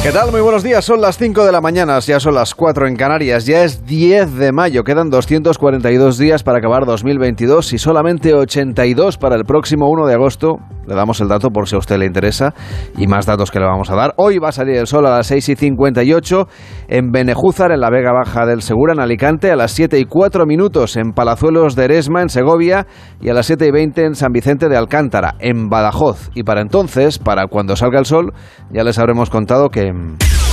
¿Qué tal? Muy buenos días. Son las 5 de la mañana, ya son las 4 en Canarias, ya es 10 de mayo, quedan 242 días para acabar 2022 y solamente 82 para el próximo 1 de agosto. Le damos el dato por si a usted le interesa y más datos que le vamos a dar. Hoy va a salir el sol a las 6 y 58 en Benejúzar, en la Vega Baja del Segura, en Alicante, a las 7 y 4 minutos en Palazuelos de Eresma, en Segovia, y a las 7 y 20 en San Vicente de Alcántara, en Badajoz. Y para entonces, para cuando salga el sol, ya les habremos contado que FM.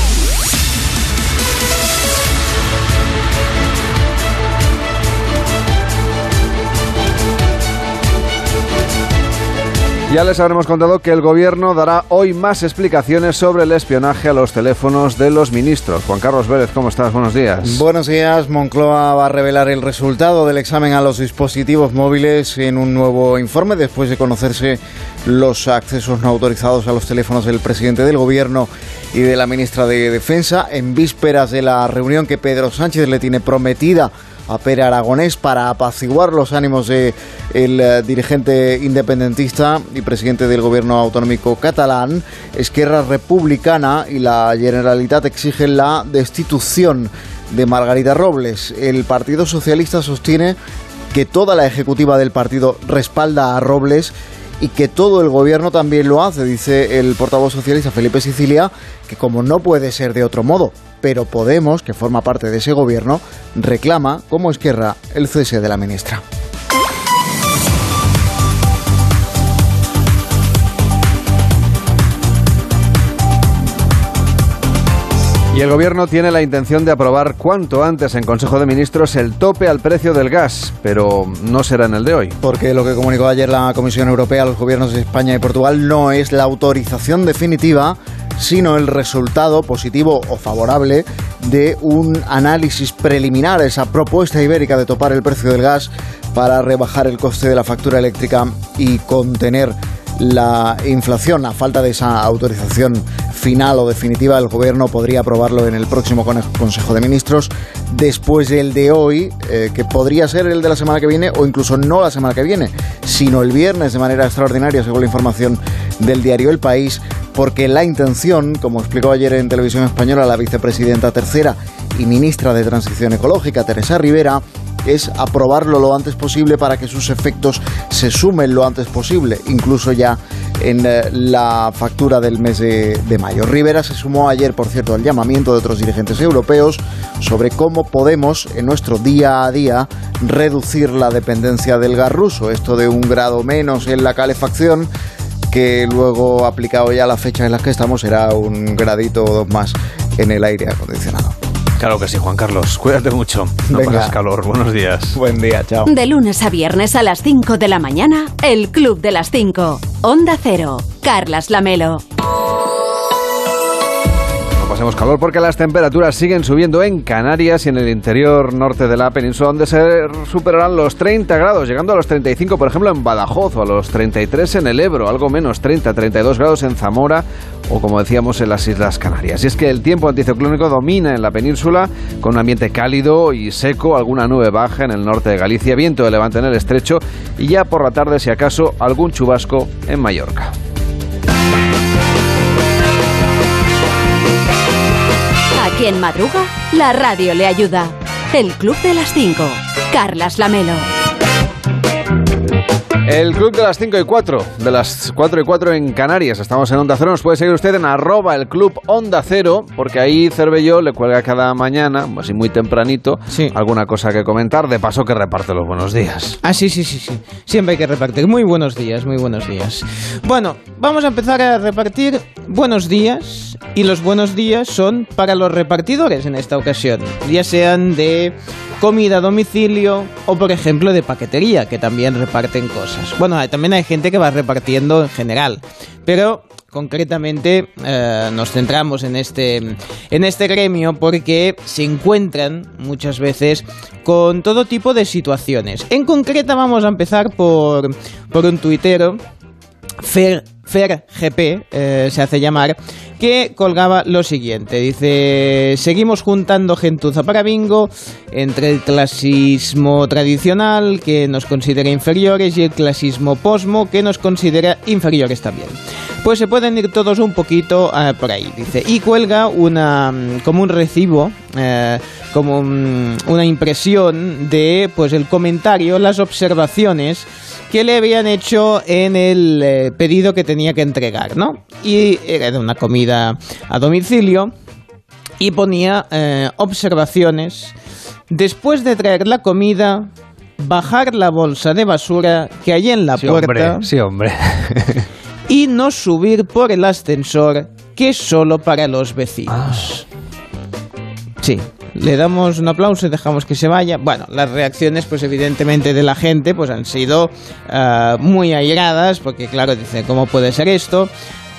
Ya les habremos contado que el gobierno dará hoy más explicaciones sobre el espionaje a los teléfonos de los ministros. Juan Carlos Vélez, ¿cómo estás? Buenos días. Buenos días. Moncloa va a revelar el resultado del examen a los dispositivos móviles en un nuevo informe después de conocerse los accesos no autorizados a los teléfonos del presidente del gobierno y de la ministra de Defensa en vísperas de la reunión que Pedro Sánchez le tiene prometida a Pere Aragonés para apaciguar los ánimos del eh, dirigente independentista y presidente del gobierno autonómico catalán. Esquerra Republicana y la Generalitat exigen la destitución de Margarita Robles. El Partido Socialista sostiene que toda la ejecutiva del partido respalda a Robles y que todo el gobierno también lo hace, dice el portavoz socialista Felipe Sicilia, que como no puede ser de otro modo, pero Podemos, que forma parte de ese gobierno, reclama, como Esquerra, el cese de la ministra. Y el Gobierno tiene la intención de aprobar cuanto antes en Consejo de Ministros el tope al precio del gas, pero no será en el de hoy. Porque lo que comunicó ayer la Comisión Europea a los gobiernos de España y Portugal no es la autorización definitiva, sino el resultado positivo o favorable de un análisis preliminar esa propuesta ibérica de topar el precio del gas para rebajar el coste de la factura eléctrica y contener la inflación. A falta de esa autorización final o definitiva, el Gobierno podría aprobarlo en el próximo Consejo de Ministros, después del de hoy, eh, que podría ser el de la semana que viene, o incluso no la semana que viene, sino el viernes de manera extraordinaria, según la información del diario El País, porque la intención, como explicó ayer en televisión española la vicepresidenta tercera y ministra de Transición Ecológica, Teresa Rivera, es aprobarlo lo antes posible para que sus efectos se sumen lo antes posible, incluso ya en eh, la factura del mes de, mayo. Rivera se sumó ayer, por cierto, al llamamiento de otros dirigentes europeos sobre cómo podemos, en nuestro día a día, reducir la dependencia del gas ruso. Esto de un grado menos en la calefacción que luego aplicado ya a la fecha en la que estamos será un gradito o dos más en el aire acondicionado. Claro que sí, Juan Carlos. Cuídate mucho. No Venga. calor. Buenos días. Buen día, chao. De lunes a viernes a las 5 de la mañana, el Club de las 5. Onda Cero. Carlas Lamelo pasemos calor porque las temperaturas siguen subiendo en Canarias y en el interior norte de la península, donde se superarán los 30 grados, llegando a los 35, por ejemplo, en Badajoz, o a los 33 en el Ebro, algo menos, 30, 32 grados en Zamora, o como decíamos, en las Islas Canarias. Y es que el tiempo anticiclónico domina en la península, con un ambiente cálido y seco, alguna nube baja en el norte de Galicia, viento de levante en el estrecho, y ya por la tarde, si acaso, algún chubasco en Mallorca. Quien madruga, la radio le ayuda. El Club de las 5. Carlas Lamelo. El club de las 5 y 4, de las 4 y 4 en Canarias. Estamos en Onda Cero. Nos puede seguir usted en arroba el club Onda Cero, porque ahí Cervelló le cuelga cada mañana, así muy tempranito, alguna cosa que comentar. De paso que reparte los buenos días. Ah, sí, sí, sí, sí. Siempre hay que repartir. Muy buenos días, muy buenos días. Bueno, vamos a empezar a repartir buenos días. Y los buenos días son para los repartidores en esta ocasión. Ya sean de comida a domicilio o por ejemplo de paquetería que también reparten cosas. Bueno, también hay gente que va repartiendo en general, pero concretamente eh, nos centramos en este, en este gremio porque se encuentran muchas veces con todo tipo de situaciones. En concreta vamos a empezar por, por un tuitero, Fer, FerGP, eh, se hace llamar, que colgaba lo siguiente. Dice, seguimos juntando gentuza para bingo entre el clasismo tradicional, que nos considera inferiores, y el clasismo posmo, que nos considera inferiores también. Pues se pueden ir todos un poquito eh, por ahí, dice. Y cuelga una mm, como un recibo, eh, como un- una impresión de pues el comentario, las observaciones que le habían hecho en el eh, pedido que tenía que entregar, ¿no? Y era de una comida a domicilio y ponía eh, observaciones. Después de traer la comida, bajar la bolsa de basura que hay en la Sí, puerta hombre, sí, hombre. y no subir por el ascensor que es solo para los vecinos. Sí, le damos un aplauso y dejamos que se vaya. Bueno, las reacciones, pues evidentemente de la gente, pues han sido ah, muy airadas, porque claro, dice, ¿cómo puede ser esto?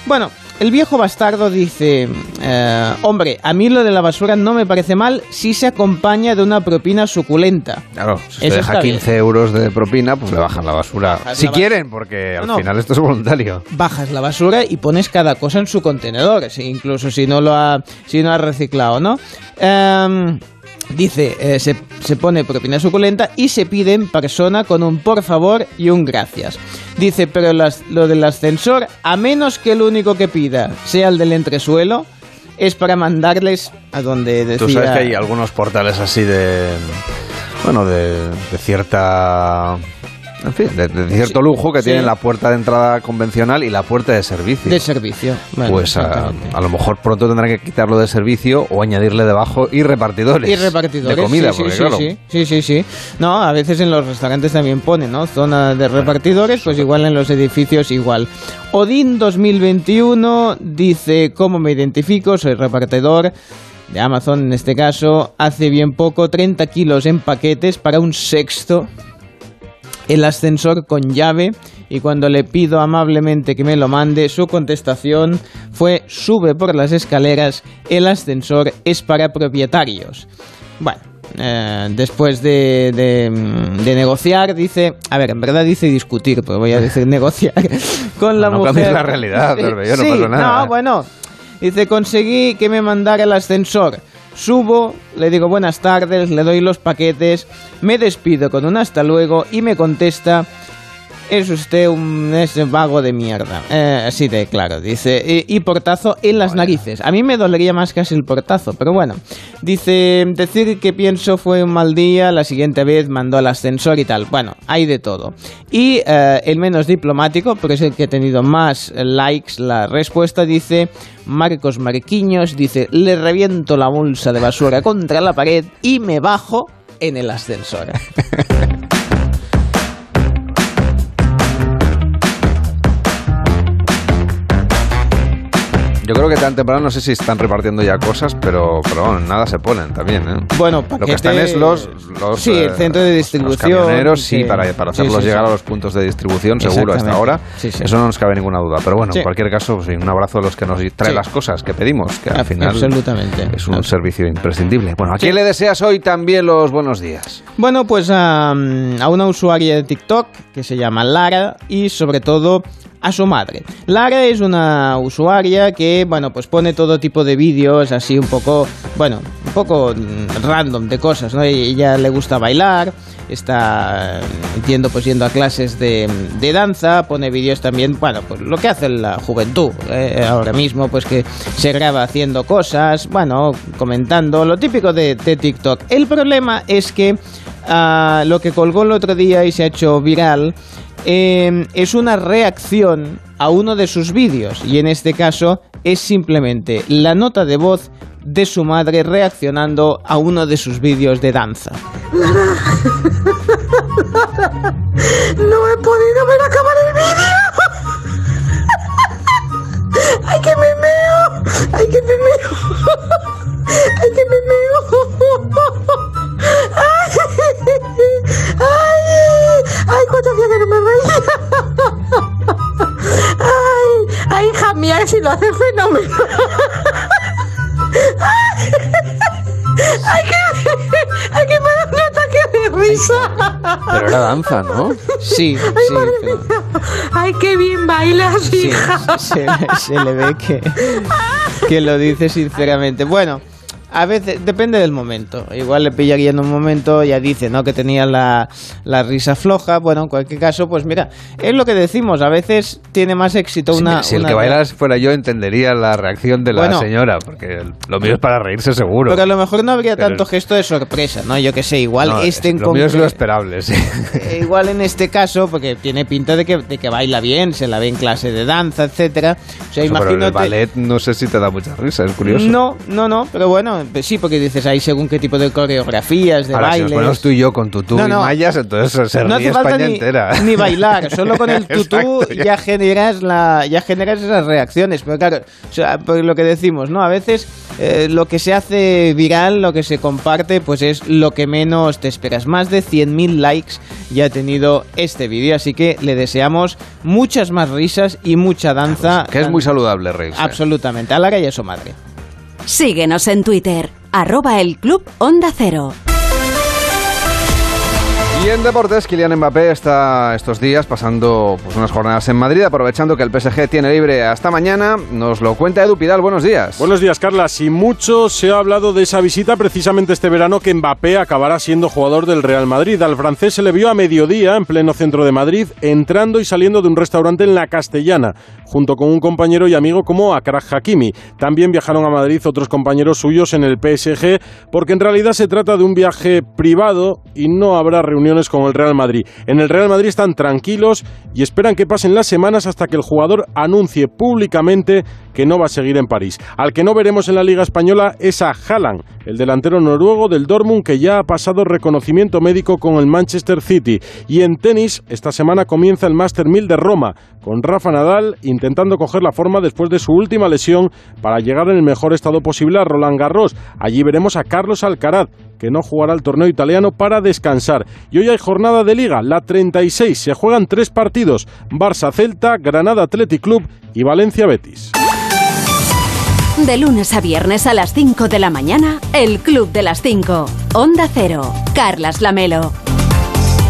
Bueno, el viejo bastardo dice, eh, hombre, a mí lo de la basura no me parece mal si se acompaña de una propina suculenta. Claro, si se deja está 15 euros de propina, pues le bajan la basura. Bajas si la quieren, porque al No, final esto es voluntario. bajas la basura y pones cada cosa en su contenedor, incluso si no lo ha, si no ha reciclado, ¿no? Em, dice, eh, se, se pone propina suculenta y se pide en persona con un por favor y un gracias. Dice, pero las- lo del ascensor, a menos que el único que pida sea el del entresuelo, es para mandarles a donde decía... Tú sabes que hay algunos portales así de. Bueno, de, de cierta. En fin, de, de cierto lujo que sí. tienen la puerta de entrada convencional y la puerta de servicio. De servicio. Pues a, exactamente. a lo mejor pronto tendrán que quitarlo de servicio o añadirle debajo y repartidores. Y repartidores. De comida, sí, porque sí, claro. sí, sí, sí, sí. No, a veces en los restaurantes también ponen, ¿no? Zona de repartidores, pues igual en los edificios igual. Odín 2021 dice, ¿cómo me identifico? Soy repartidor de Amazon en este caso. Hace bien poco 30 kilos en paquetes para un sexto. El ascensor con llave y cuando le pido amablemente que me lo mande, su contestación fue sube por las escaleras, el ascensor es para propietarios. Bueno, eh, después de, de, mm, de negociar, dice, a ver, en verdad dice discutir, pero voy a decir negociar con la No mujer. cambies la realidad, Cervelló, no Sí, pasa nada. No, bueno, dice, conseguí que me mandara el ascensor. Subo, le digo buenas tardes, le doy los paquetes, me despido con un hasta luego y me contesta, es usted un es vago de mierda. Eh, así de claro, dice, y, y portazo en las narices. A mí me dolería más casi el portazo, pero bueno. Dice, decir que pienso fue un mal día, la siguiente vez mandó al ascensor y tal. Bueno, hay de todo. Y eh, el menos diplomático, porque es el que ha tenido más likes, la respuesta dice, Marcos Marquiños, dice, le reviento la bolsa de basura contra la pared y me bajo en el ascensor. Yo creo que tan temprano no sé si están repartiendo ya cosas, pero, pero bueno, nada se ponen también, ¿eh? Bueno, Lo que están es los, los, sí, el eh, centro de los distribución. camioneros, sí, para, para hacerlos sí, llegar a los puntos de distribución, seguro, hasta ahora. Sí, sí. Eso no nos cabe ninguna duda. Pero bueno, en cualquier caso, pues, un abrazo a los que nos traen las cosas que pedimos, que al final absolutamente. es un servicio imprescindible. Bueno, ¿a quién le deseas hoy también los buenos días? Bueno, pues a, a una usuaria de TikTok que se llama Lara y sobre todo a su madre. Lara es una usuaria que, bueno, pues pone todo tipo de vídeos así un poco, bueno, un poco mm, random de cosas, ¿no? Ella le gusta bailar, está, entiendo, pues yendo a clases de, de danza, pone vídeos también, bueno, pues lo que hace la juventud eh, ahora mismo, pues que se graba haciendo cosas, bueno, comentando, lo típico de, de TikTok. El problema es que ah, lo que colgó el otro día y se ha hecho viral eh, es una reacción a uno de sus vídeos y en este caso es simplemente la nota de voz de su madre reaccionando a uno de sus vídeos de danza. No he podido ver acabar Pero era danza, ¿no? Sí, sí. pero- Ay, qué bien bailas, Sí, hija. se, se le ve que, que lo dice sinceramente. Bueno, a veces depende del momento. Igual le pillaría en un momento, ya dice, ¿no? Que tenía la, la risa floja. Bueno, en cualquier caso, pues mira, es lo que decimos. A veces tiene más éxito una. si el una- que bailas fuera yo, entendería la reacción de la Bueno. señora, porque lo mío es para reírse seguro. Porque a lo mejor no habría Pero- tanto gesto de sorpresa, ¿no? Yo que sé, igual No, este en lo mío es lo esperable, sí. Eh, igual en este caso, porque tiene pinta de que, de que baila bien, se la ve en clase de danza, etcétera. O sea, Eso, pero imagínate. el ballet no sé si te da mucha risa, es curioso. No, no, no, pero bueno, pues sí, porque dices ahí según qué tipo de coreografías, de Ahora, si nos bailes. ponemos tú y yo con tutú No, y no. mallas, entonces se no ríe hace España ni, entera. ni bailar, solo con el tutú Exacto, ya. generas la, ya generas esas reacciones. Pero claro, o sea, por lo que decimos, ¿no? A veces eh, lo que se hace viral, lo que se comparte, pues es lo que menos te esperas. Más de 100.000 likes ya ha tenido este vídeo, así que le deseamos muchas más risas y mucha danza. Que es muy saludable reírse. Absolutamente, a Lara y a su madre. Síguenos en Twitter, arroba el Club Onda Cero. En deportes, Kylian Mbappé está estos días pasando pues, unas jornadas en Madrid, aprovechando que el PSG tiene libre hasta mañana. Nos lo cuenta Edu Pidal. Buenos días. Buenos días, Carla. Y mucho se ha hablado de esa visita precisamente este verano que Mbappé acabará siendo jugador del Real Madrid. Al francés se le vio a mediodía en pleno centro de Madrid, entrando y saliendo de un restaurante en la Castellana, junto con un compañero y amigo como Akraj Hakimi. También viajaron a Madrid otros compañeros suyos en el PSG, porque en realidad se trata de un viaje privado y no habrá con el Real Madrid. En el Real Madrid están tranquilos y esperan que pasen las semanas hasta que el jugador anuncie públicamente que no va a seguir en París. Al que no veremos en la Liga Española es a Haaland, el delantero noruego del Dortmund que ya ha pasado reconocimiento médico con el Manchester City. Y en tenis, esta semana comienza el Master 1000 de Roma, con Rafa Nadal intentando coger la forma después de su última lesión para llegar en el mejor estado posible a Roland Garros. Allí veremos a Carlos Alcaraz, que no jugará el torneo italiano para descansar. Y hoy hay jornada de liga, la 36. Se juegan tres partidos: Barça-Celta, Granada Athletic Club y Valencia-Betis. De lunes a viernes a las 5 de la mañana, el Club de las 5. Onda Cero. Carlas Lamelo.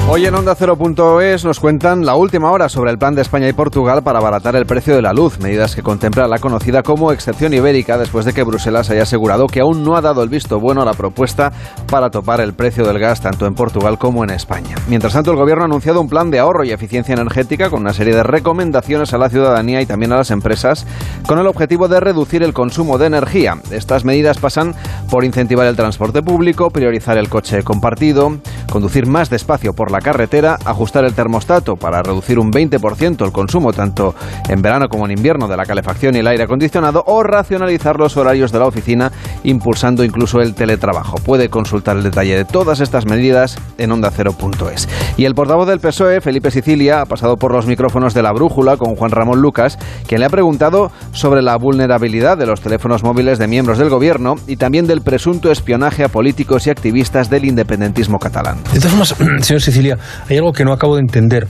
Hoy en Onda Cero.es nos cuentan la última hora sobre el plan de España y Portugal para abaratar el precio de la luz, medidas que contempla la conocida como excepción ibérica después de que Bruselas haya asegurado que aún no ha dado el visto bueno a la propuesta para topar el precio del gas tanto en Portugal como en España. Mientras tanto, el gobierno ha anunciado un plan de ahorro y eficiencia energética con una serie de recomendaciones a la ciudadanía y también a las empresas con el objetivo de reducir el consumo de energía. Estas medidas pasan por incentivar el transporte público, priorizar el coche compartido, conducir más despacio por la carretera, ajustar el termostato para reducir un 20% el consumo tanto en verano como en invierno de la calefacción y el aire acondicionado o racionalizar los horarios de la oficina impulsando incluso el teletrabajo. Puede consultar el detalle de todas estas medidas en ondacero.es. Y el portavoz del PSOE, Felipe Sicilia, ha pasado por los micrófonos de la brújula con Juan Ramón Lucas, quien le ha preguntado sobre la vulnerabilidad de los teléfonos móviles de miembros del gobierno y también del presunto espionaje a políticos y activistas del independentismo catalán. De todas formas, señor Sicilia, hay algo que no acabo de entender.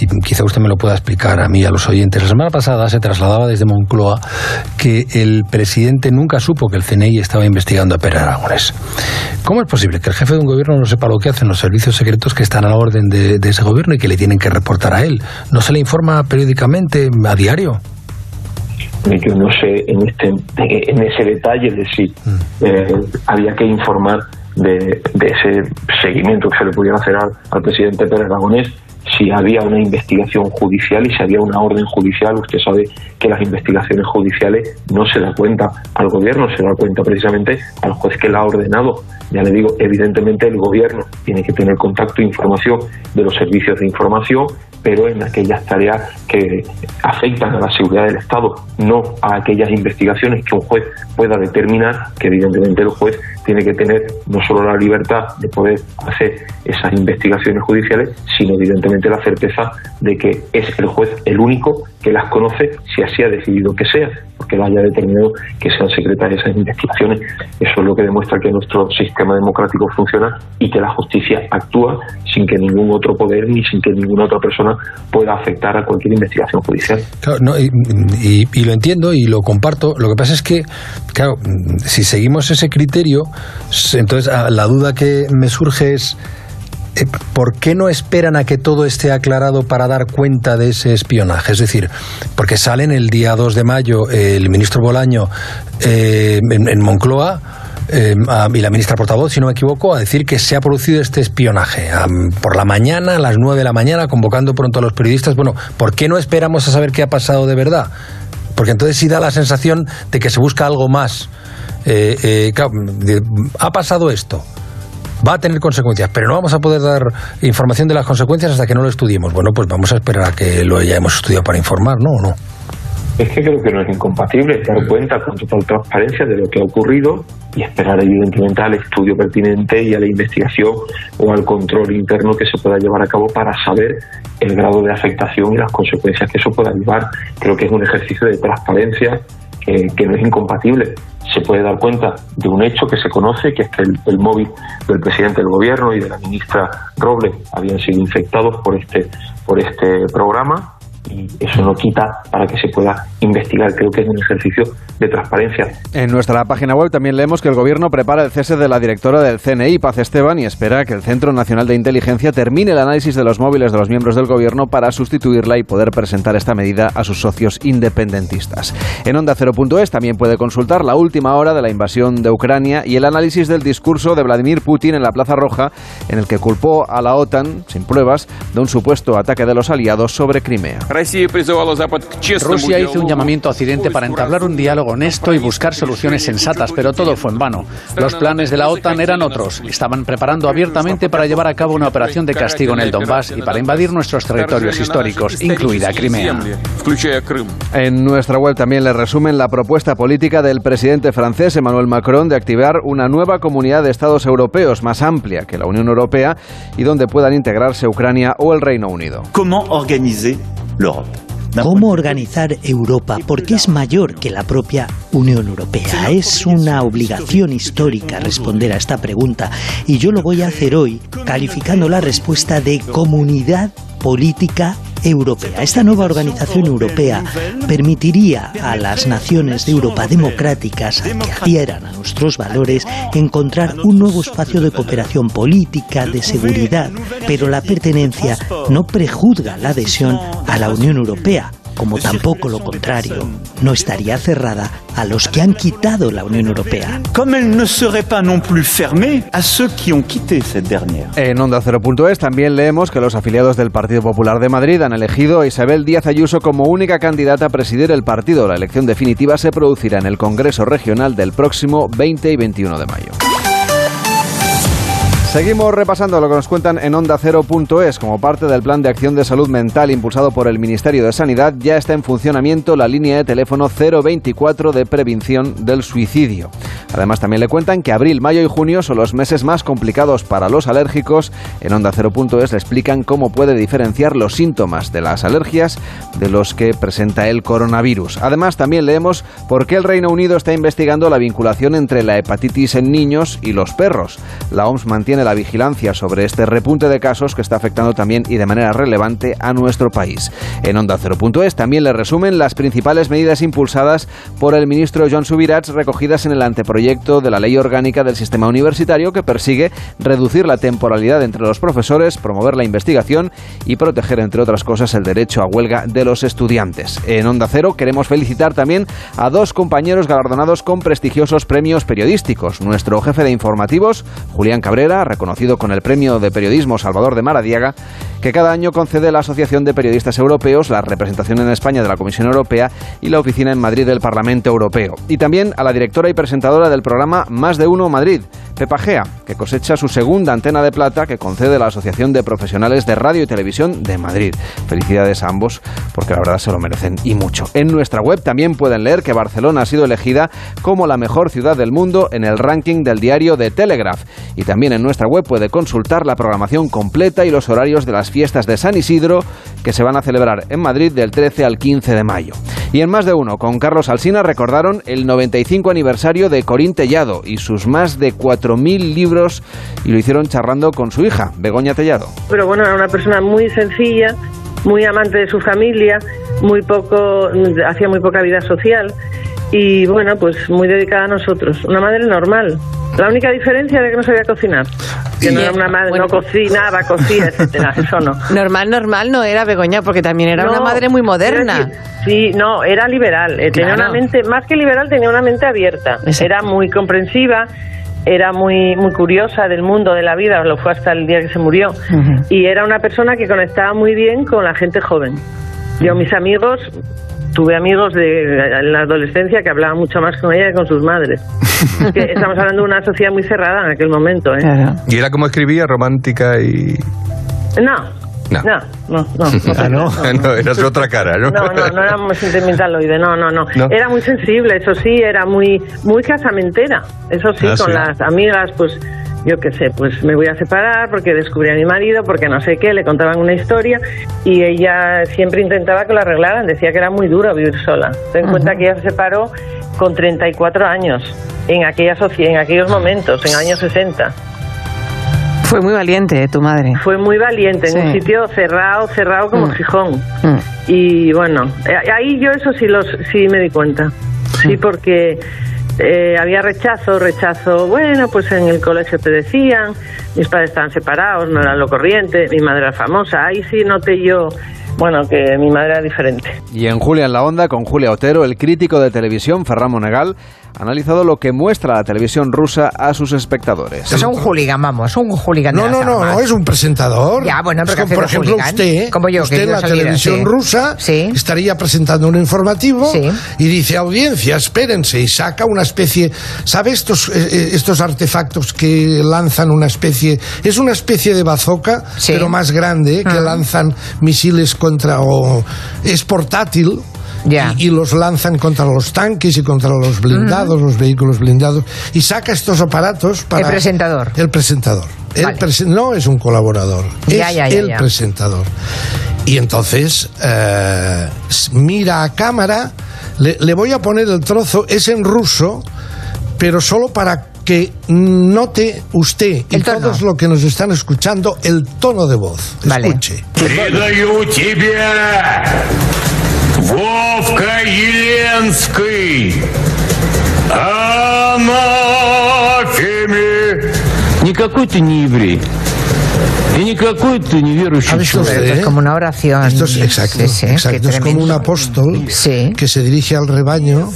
Y quizá usted me lo pueda explicar a mí a los oyentes. La semana pasada se trasladaba desde Moncloa que el presidente nunca supo que el CNI estaba investigando a Pérez Aragonés. ¿Cómo es posible que el jefe de un gobierno no sepa lo que hacen los servicios secretos que están a la orden de, de ese gobierno y que le tienen que reportar a él? ¿No se le informa periódicamente a diario? yo no sé en este en ese detalle de si eh, había que informar de, de, ese seguimiento que se le pudiera hacer al, al presidente Pérez Aragonés si había una investigación judicial y si había una orden judicial. Usted sabe que las investigaciones judiciales no se da cuenta al gobierno, se da cuenta precisamente al juez que la ha ordenado. Ya le digo, evidentemente el gobierno tiene que tener contacto e información de los servicios de información, pero en aquellas tareas que afectan a la seguridad del Estado, no a aquellas investigaciones que un juez pueda determinar, que evidentemente el juez tiene que tener no solo la libertad de poder hacer esas investigaciones judiciales, sino evidentemente la certeza de que es el juez el único que las conoce si así ha decidido que sea, porque él haya determinado que sean secretas esas investigaciones. Eso es lo que demuestra que nuestro sistema democrático funciona y que la justicia actúa sin que ningún otro poder ni sin que ninguna otra persona pueda afectar a cualquier investigación judicial. Claro, y, y, lo entiendo y lo comparto. Lo que pasa es que, claro, si seguimos ese criterio, entonces la duda que me surge es ¿por qué no esperan a que todo esté aclarado para dar cuenta de ese espionaje? Es decir, porque salen el día 2 de mayo el ministro Bolaño eh, en, Moncloa. Eh, y la ministra portavoz, si no me equivoco, a decir que se ha producido este espionaje. por la mañana, a las 9 de la mañana, convocando pronto a los periodistas. Bueno, ¿por qué no esperamos a saber qué ha pasado de verdad? Porque entonces sí da la sensación de que se busca algo más. ha pasado esto va a tener consecuencias, pero no vamos a poder dar información de las consecuencias hasta que no lo estudiemos. Bueno, pues vamos a esperar a que lo hayamos estudiado para informar, ¿no? ¿O no? Es que creo que no es incompatible dar cuenta con total transparencia de lo que ha ocurrido y esperar evidentemente al estudio pertinente y a la investigación o al control interno que se pueda llevar a cabo para saber el grado de afectación y las consecuencias que eso pueda llevar. Creo que es un ejercicio de transparencia que, no es incompatible. Se puede dar cuenta de un hecho que se conoce, que es que el, móvil del presidente del gobierno y de la ministra Robles habían sido infectados por este, por este programa y eso no quita para que se pueda investigar. Creo que es un ejercicio de transparencia. En nuestra página web también leemos que el Gobierno prepara el cese de la directora del CNI, Paz Esteban, y espera que el Centro Nacional de Inteligencia termine el análisis de los móviles de los miembros del Gobierno para sustituirla y poder presentar esta medida a sus socios independentistas. En Onda 0.es también puede consultar la última hora de la invasión de Ucrania y el análisis del discurso de Vladimir Putin en la Plaza Roja, en el que culpó a la OTAN, sin pruebas, de un supuesto ataque de los aliados sobre Crimea. Rusia hizo un llamamiento a Occidente para entablar un diálogo honesto y buscar soluciones sensatas, pero todo fue en vano. Los planes de la OTAN eran otros. Estaban preparando abiertamente para llevar a cabo una operación de castigo en el Donbass y para invadir nuestros territorios históricos, incluida Crimea. En nuestra web también le resumen la propuesta política del presidente francés Emmanuel Macron de activar una nueva comunidad de estados europeos más amplia que la Unión Europea y donde puedan integrarse Ucrania o el Reino Unido. ¿Cómo organizar ¿Cómo organizar Europa? Porque es mayor que la propia Unión Europea. Es una obligación histórica responder a esta pregunta y yo lo voy a hacer hoy calificando la respuesta de comunidad política europea. Esta nueva organización europea permitiría a las naciones de Europa democráticas que adhieran a nuestros valores encontrar un nuevo espacio de cooperación política, de seguridad, pero la pertenencia no prejuzga la adhesión a la Unión Europea como tampoco lo contrario, no estaría cerrada a los que han quitado la Unión Europea. Como elle ne serait pas non plus fermée à ceux qui ont quitté cette dernière. En Onda 0.es también leemos que los afiliados del Partido Popular de Madrid han elegido a Isabel Díaz Ayuso como única candidata a presidir el partido. La elección definitiva se producirá en el Congreso Regional del próximo 20 y 21 de mayo. Seguimos repasando lo que nos cuentan en Onda Cero.es. Como parte del plan de acción de salud mental impulsado por el Ministerio de Sanidad, ya está en funcionamiento la línea de teléfono 024 de prevención del suicidio. Además, también le cuentan que abril, mayo y junio son los meses más complicados para los alérgicos. En Onda Cero.es le explican cómo puede diferenciar los síntomas de las alergias de los que presenta el coronavirus. Además, también leemos por qué el Reino Unido está investigando la vinculación entre la hepatitis en niños y los perros. La OMS mantiene la vigilancia sobre este repunte de casos que está afectando también y de manera relevante a nuestro país. En Onda 0.es también le resumen las principales medidas impulsadas por el ministro John Subirats recogidas en el anteproyecto de la Ley Orgánica del Sistema Universitario que persigue reducir la temporalidad entre los profesores, promover la investigación y proteger, entre otras cosas, el derecho a huelga de los estudiantes. En Onda Cero queremos felicitar también a dos compañeros galardonados con prestigiosos premios periodísticos. Nuestro jefe de informativos, Julián Cabrera, reconocido con el Premio de Periodismo Salvador de Maradiaga, que cada año concede la Asociación de Periodistas Europeos, la representación en España de la Comisión Europea y la oficina en Madrid del Parlamento Europeo. Y también a la directora y presentadora del programa Más de Uno Madrid, Pepa Gea, que cosecha su segunda antena de plata que concede la Asociación de Profesionales de Radio y Televisión de Madrid. Felicidades a ambos, porque la verdad se lo merecen y mucho. En nuestra web también pueden leer que Barcelona ha sido elegida como la mejor ciudad del mundo en el ranking del diario de Telegraph. Y también en nuestra web puede consultar la programación completa y los horarios de las fiestas de San Isidro que se van a celebrar en Madrid del 13 al 15 de mayo. Y en más de uno, con Carlos Alsina recordaron el 95 aniversario de Corín Tellado y sus más de 4.000 libros y lo hicieron charlando con su hija, Begoña Tellado. Pero bueno, era una persona muy sencilla, muy amante de su familia, muy poco, hacía muy poca vida social y bueno, pues muy dedicada a nosotros. Una madre normal. La única diferencia es que no sabía cocinar. Que no era una madre, no cocinaba, cocía, etcétera. Eso no. Normal, normal no era Begoña, porque también era una madre muy moderna. era que- Sí, no, era liberal. eh, Tenía una mente, más que liberal, tenía una mente abierta. Era muy comprensiva, era muy, muy curiosa del mundo, de la vida, lo fue hasta el día que se murió. Y era una persona que conectaba muy bien con la gente joven. Yo, mis amigos, tuve amigos de, en la adolescencia que hablaban mucho más con ella que con sus madres. Es que estamos hablando de una sociedad muy cerrada en aquel momento. ¿eh? ¿Y era como escribía, romántica y...? No. No. No, no, no. no, Ah, no, no, era su otra cara, ¿no? No, no, no era muy sentimentaloide, no, no, no, ¿No? Era muy sensible, eso sí, era muy muy casamentera. Eso sí, Ah, con sí. las amigas, pues yo qué sé, pues me voy a separar porque descubrí a mi marido, porque no sé qué, le contaban una historia y ella siempre intentaba que lo arreglaran, decía que era muy duro vivir sola. Ten en cuenta que ella se separó con 34 años en aquella en aquellos momentos, en años 60. Fue muy valiente, tu madre. Fue muy valiente, en Sí. un sitio cerrado, cerrado como Mm. Gijón. Mm. Y bueno, eh, ahí yo eso sí, los, sí me di cuenta. Sí, porque eh, había rechazo, rechazo, bueno, pues en el colegio te decían, mis padres estaban separados, no era lo corriente, mi madre era famosa, ahí sí noté yo, bueno, que mi madre era diferente. Y en Julia en la Onda, con Julia Otero, el crítico de televisión Ferran Monegal ha analizado lo que muestra la televisión rusa a sus espectadores. Es un hooligan, vamos, un hooligan de No, las no, no, no, es un presentador. Ya, bueno, pero Es que como, por ejemplo, hooligan. usted, Como yo, que usted en la salir, televisión sí. rusa estaría presentando un informativo y dice, audiencia, espérense, y saca una especie, ¿sabe estos, eh, eh, estos artefactos que lanzan una especie, es una especie de bazooka, pero más grande, que lanzan misiles contra, o es portátil, y, y los lanzan contra los tanques y contra los blindados, los vehículos blindados, y saca estos aparatos para... El presentador. El presentador. El Vale. presen- no es un colaborador, Ya, es ya, ya, el ya. presentador. Y entonces eh, mira a cámara, le, le voy a poner el trozo, es en ruso, pero solo para que note usted y todos los que nos están escuchando el tono de voz. Escuche. Предаю тебя, Вовка Еленский, анафеме. Никакой ты не еврей. И никакой ты неверующий visto человек. usted, Es como una oración. Esto es exacto, Sí, sí, exacto. qué Es como tremendo. un apóstol que se dirige al rebaño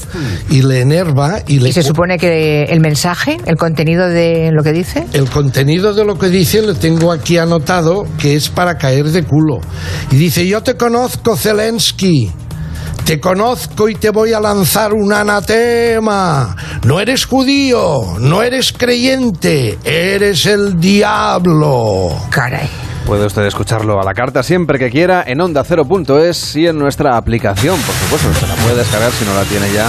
y le enerva y le ¿Y se supone que el mensaje, el contenido de lo que dice? El contenido de lo que dice lo tengo aquí anotado, que es para caer de culo. Y dice, yo te conozco, Zelensky. Te conozco y te voy a lanzar un anatema. No eres judío, no eres creyente, eres el diablo. Caray. Puede usted escucharlo a la carta siempre que quiera en onda0.es y en nuestra aplicación, por supuesto. Se la puede descargar si no la tiene ya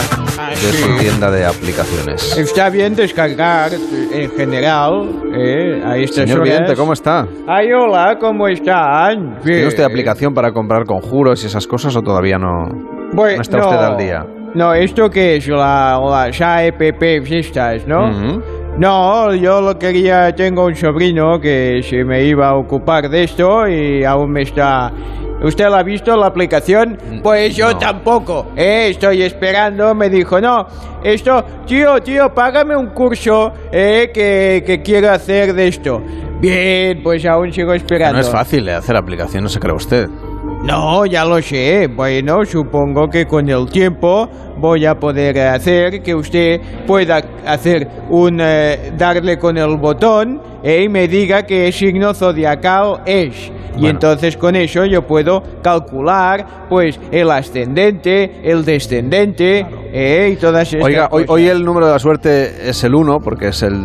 de sí. su tienda de aplicaciones. Está bien descargar en general eh, a estas Señor horas. Vidente, ¿cómo está? Ay, hola, ¿cómo están? ¿Tiene usted aplicación para comprar conjuros y esas cosas o todavía no, Bueno, no está usted al día? No, ¿esto qué es? La, las AEPP estas, ¿no? No, yo lo quería, tengo un sobrino que se me iba a ocupar de esto y aún me está... ¿Usted la ha visto la aplicación? Pues yo no. tampoco. Eh, estoy esperando, me dijo, no, esto, tío, tío, págame un curso eh, que, que quiero hacer de esto. Bien, pues aún sigo esperando. No es fácil de hacer aplicación, no se cree usted. No, ya lo sé. Bueno, supongo que con el tiempo voy a poder hacer que usted pueda hacer un eh, darle con el botón eh, y me diga qué signo zodiacal es. Y entonces con eso yo puedo calcular pues el ascendente, el descendente eh, y todas estas Oiga, hoy, cosas. hoy el número de la suerte es el 1, porque es el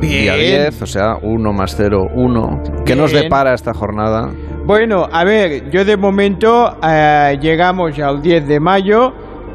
día Bien. 10, o sea, 1 más 0, 1. ¿Qué nos depara esta jornada? Bueno, a ver, yo de momento eh, llegamos al 10 de mayo.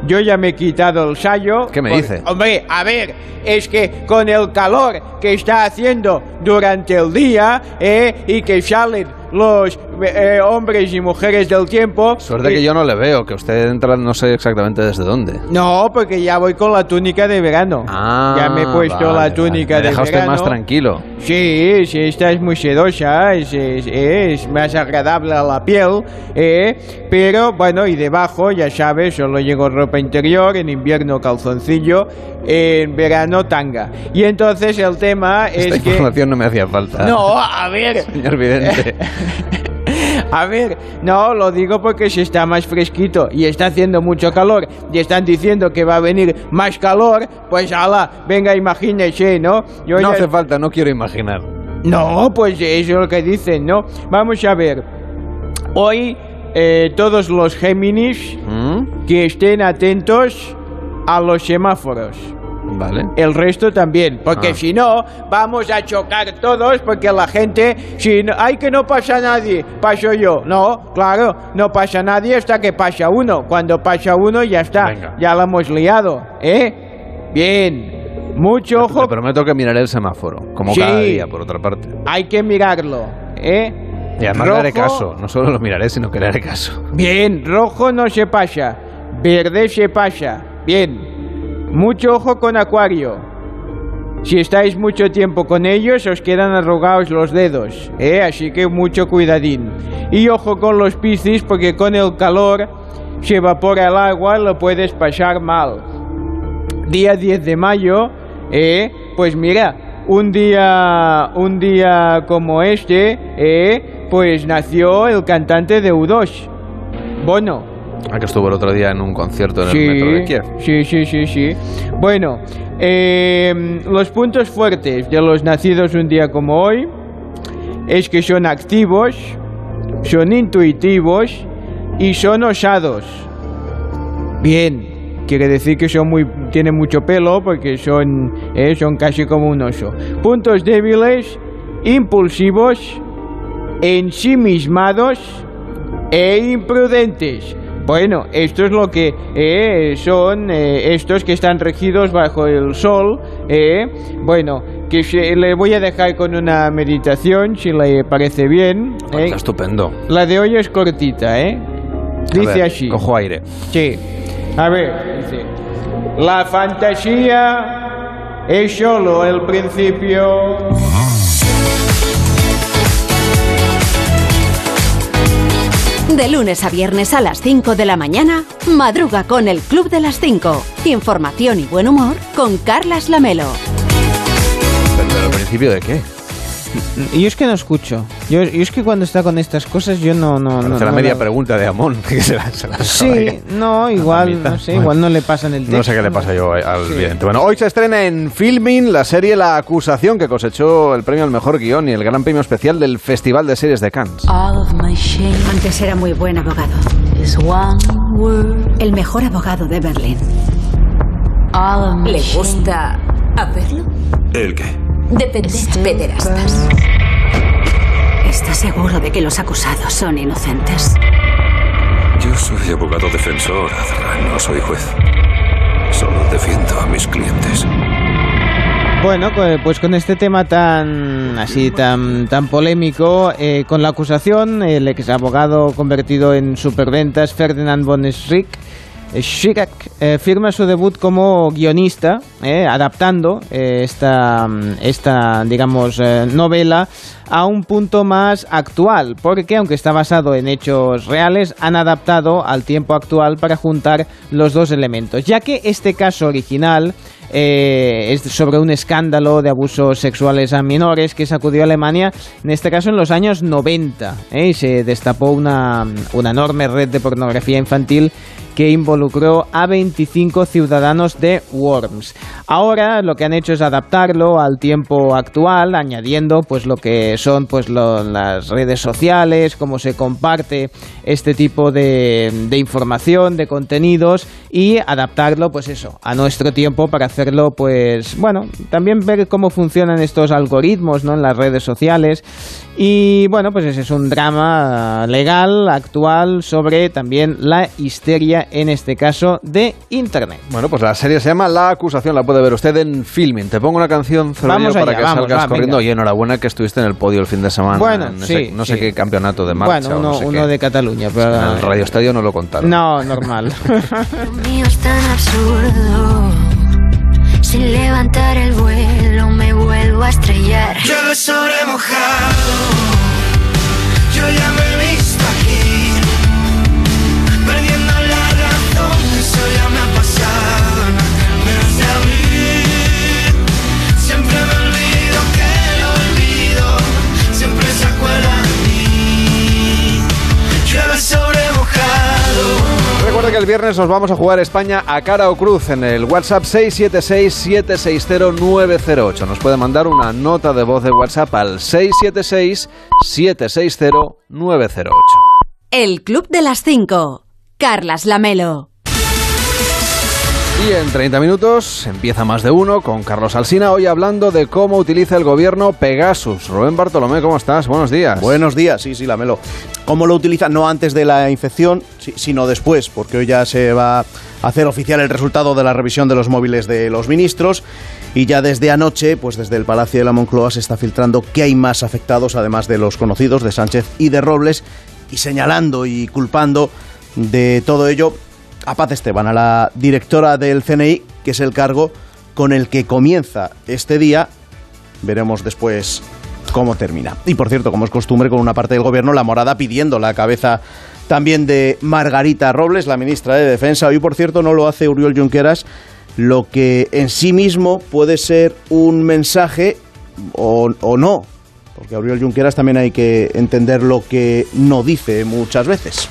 Yo ya me he quitado el sayo. ¿Qué me dice? Hombre, a ver, es que con el calor que está haciendo durante el día eh, y que salen los eh, hombres y mujeres del tiempo. Suerte que eh, yo no le veo, que usted entra no sé exactamente desde dónde. No, porque ya voy con la túnica de verano. Ah, ya me he puesto vale, la túnica vale. De deja usted verano. más tranquilo. Sí, sí, esta es muy sedosa, es, es- es más agradable a la piel, eh, pero bueno, y debajo, ya sabes, solo llevo ropa interior, en invierno calzoncillo, en verano tanga. Y entonces el tema es Esta que... información no me hacía falta. No, a ver. Señor Vidente. A ver, no, lo digo porque se está más fresquito y está haciendo mucho calor y están diciendo que va a venir más calor, pues ala, venga, imagínese, ¿no? Yo no ya- hace falta, no quiero imaginar. No, pues eso es lo que dicen, ¿no? Vamos a ver. Hoy eh, todos los Géminis ¿Mm? que estén atentos a los semáforos. Vale. El resto también, porque Ah. si no, vamos a chocar todos, porque la gente, si no, ay que no pasa nadie, paso yo. No, claro, no pasa nadie hasta que pasa uno. Cuando pasa uno ya está, Venga. ya lo hemos liado, ¿eh? Bien, mucho ojo, Te prometo que miraré el semáforo, como Sí. cada día, por otra parte. hay que mirarlo, ¿eh? Y además le haré caso. No solo lo miraré, sino que le haré caso. Bien, rojo no se pasa, verde se pasa. Bien, mucho ojo con Acuario. Si estáis mucho tiempo con ellos, os quedan arrugados los dedos, ¿eh? Así que mucho cuidadín. Y ojo con los Piscis, porque con el calor se evapora el agua, lo puedes pasar mal. Día 10 de mayo, ¿eh? Pues mira, un día, un día como este, ¿eh? Pues nació el cantante de U2, Bono. Ah, que estuvo el otro día en un concierto en el metro de Kiev. Sí, sí, sí, sí. Bueno, eh, los puntos fuertes de los nacidos un día como hoy es que son activos, son intuitivos y son osados. Bien, quiere decir que son muy, tienen mucho pelo porque son, eh, son casi como un oso. Puntos débiles, impulsivos, ensimismados e imprudentes. Bueno, esto es lo que eh, son eh, estos que están regidos bajo el sol. eh. Bueno, que se- le voy a dejar con una meditación, si le parece bien. eh. Está estupendo. La de hoy es cortita, ¿eh? A Dice ver, así. Cojo aire. Sí. A ver, dice. La fantasía es solo el principio. De lunes a viernes a las 5 de la mañana, madruga con el Club de las 5. Información y buen humor con Carlas Lamelo. ¿Pero, pero al principio de qué? Y yo es que no escucho. Yo, yo es que cuando está con estas cosas yo no... no, no la no media la- pregunta de Amón. que se la- se la- Sí, no, igual, no sé, igual no le pasan el texto. No sé qué le pasa yo al vidente. Bueno, hoy se estrena en Filming la serie La Acusación, que cosechó el premio al mejor guion y el gran premio especial del Festival de Series de Cannes. Antes era muy buen abogado. El mejor abogado de Berlín. ¿Le gusta hacerlo? ¿El qué? Depende. Pederastas. ¿Estás seguro de que los acusados son inocentes? Yo soy abogado defensor, Azra, no soy juez. Solo defiendo a mis clientes. Bueno, pues con este tema tan así tan tan polémico, eh, con la acusación, el ex abogado convertido en superventas Ferdinand von Schrick, Schirach, eh, firma su debut como guionista, eh, adaptando eh, esta, mm, esta, digamos, eh, novela a un punto más actual, porque aunque está basado en hechos reales, han adaptado al tiempo actual para juntar los dos elementos, ya que este caso original es sobre un escándalo de abusos sexuales a menores que sacudió a Alemania, en este caso en los años 90, ¿eh? y se destapó una, una enorme red de pornografía infantil que involucró a 25 ciudadanos de Worms. Ahora lo que han hecho es adaptarlo al tiempo actual, añadiendo pues lo que son pues las redes sociales, cómo se comparte este tipo de, de información, de contenidos y adaptarlo pues eso a nuestro tiempo para hacerlo pues bueno también ver cómo funcionan estos algoritmos no en las redes sociales y bueno pues ese es un drama legal actual sobre también la histeria en este caso de internet Bueno, pues la serie se llama La Acusación, la puede ver usted en Filming. Te pongo una canción, Vamos para allá, que vamos, salgas va, corriendo. venga. Y enhorabuena que estúviste en el podio el fin de semana. Bueno, en sí, ese- no sé sí. qué campeonato de marcha bueno o uno, no sé uno qué. de Cataluña pero En el Radio Estadio no lo contaron. no normal mío es tan absurdo. Sin levantar el vuelo vuelvo a estrellar. Llueve sobre mojado. Yo ya que el viernes nos vamos a jugar España a cara o cruz en el WhatsApp 676-760-908. Nos puede mandar una nota de voz de WhatsApp al 676-760-908. El Club de las 5. Carlas Lamelo. Y en 30 minutos empieza más de uno con Carlos Alsina, hoy hablando de cómo utiliza el gobierno Pegasus. Rubén Bartolomé, ¿cómo estás? Buenos días. Buenos días, sí, sí, Lamelo. ¿Cómo lo utiliza? No antes de la infección, sino después, porque hoy ya se va a hacer oficial el resultado de la revisión de los móviles de los ministros. Y ya desde anoche, pues desde el Palacio de la Moncloa se está filtrando que hay más afectados, además de los conocidos, de Sánchez y de Robles, y señalando y culpando de todo ello a Paz Esteban, a la directora del CNI, que es el cargo con el que comienza este día. Veremos después cómo termina. Y por cierto, como es costumbre, con una parte del gobierno, la morada pidiendo la cabeza también de Margarita Robles, la ministra de Defensa. Hoy, por cierto, no lo hace Uriol Junqueras, lo que en sí mismo puede ser un mensaje o, no. Porque a Uriol Junqueras también hay que entender lo que no dice muchas veces.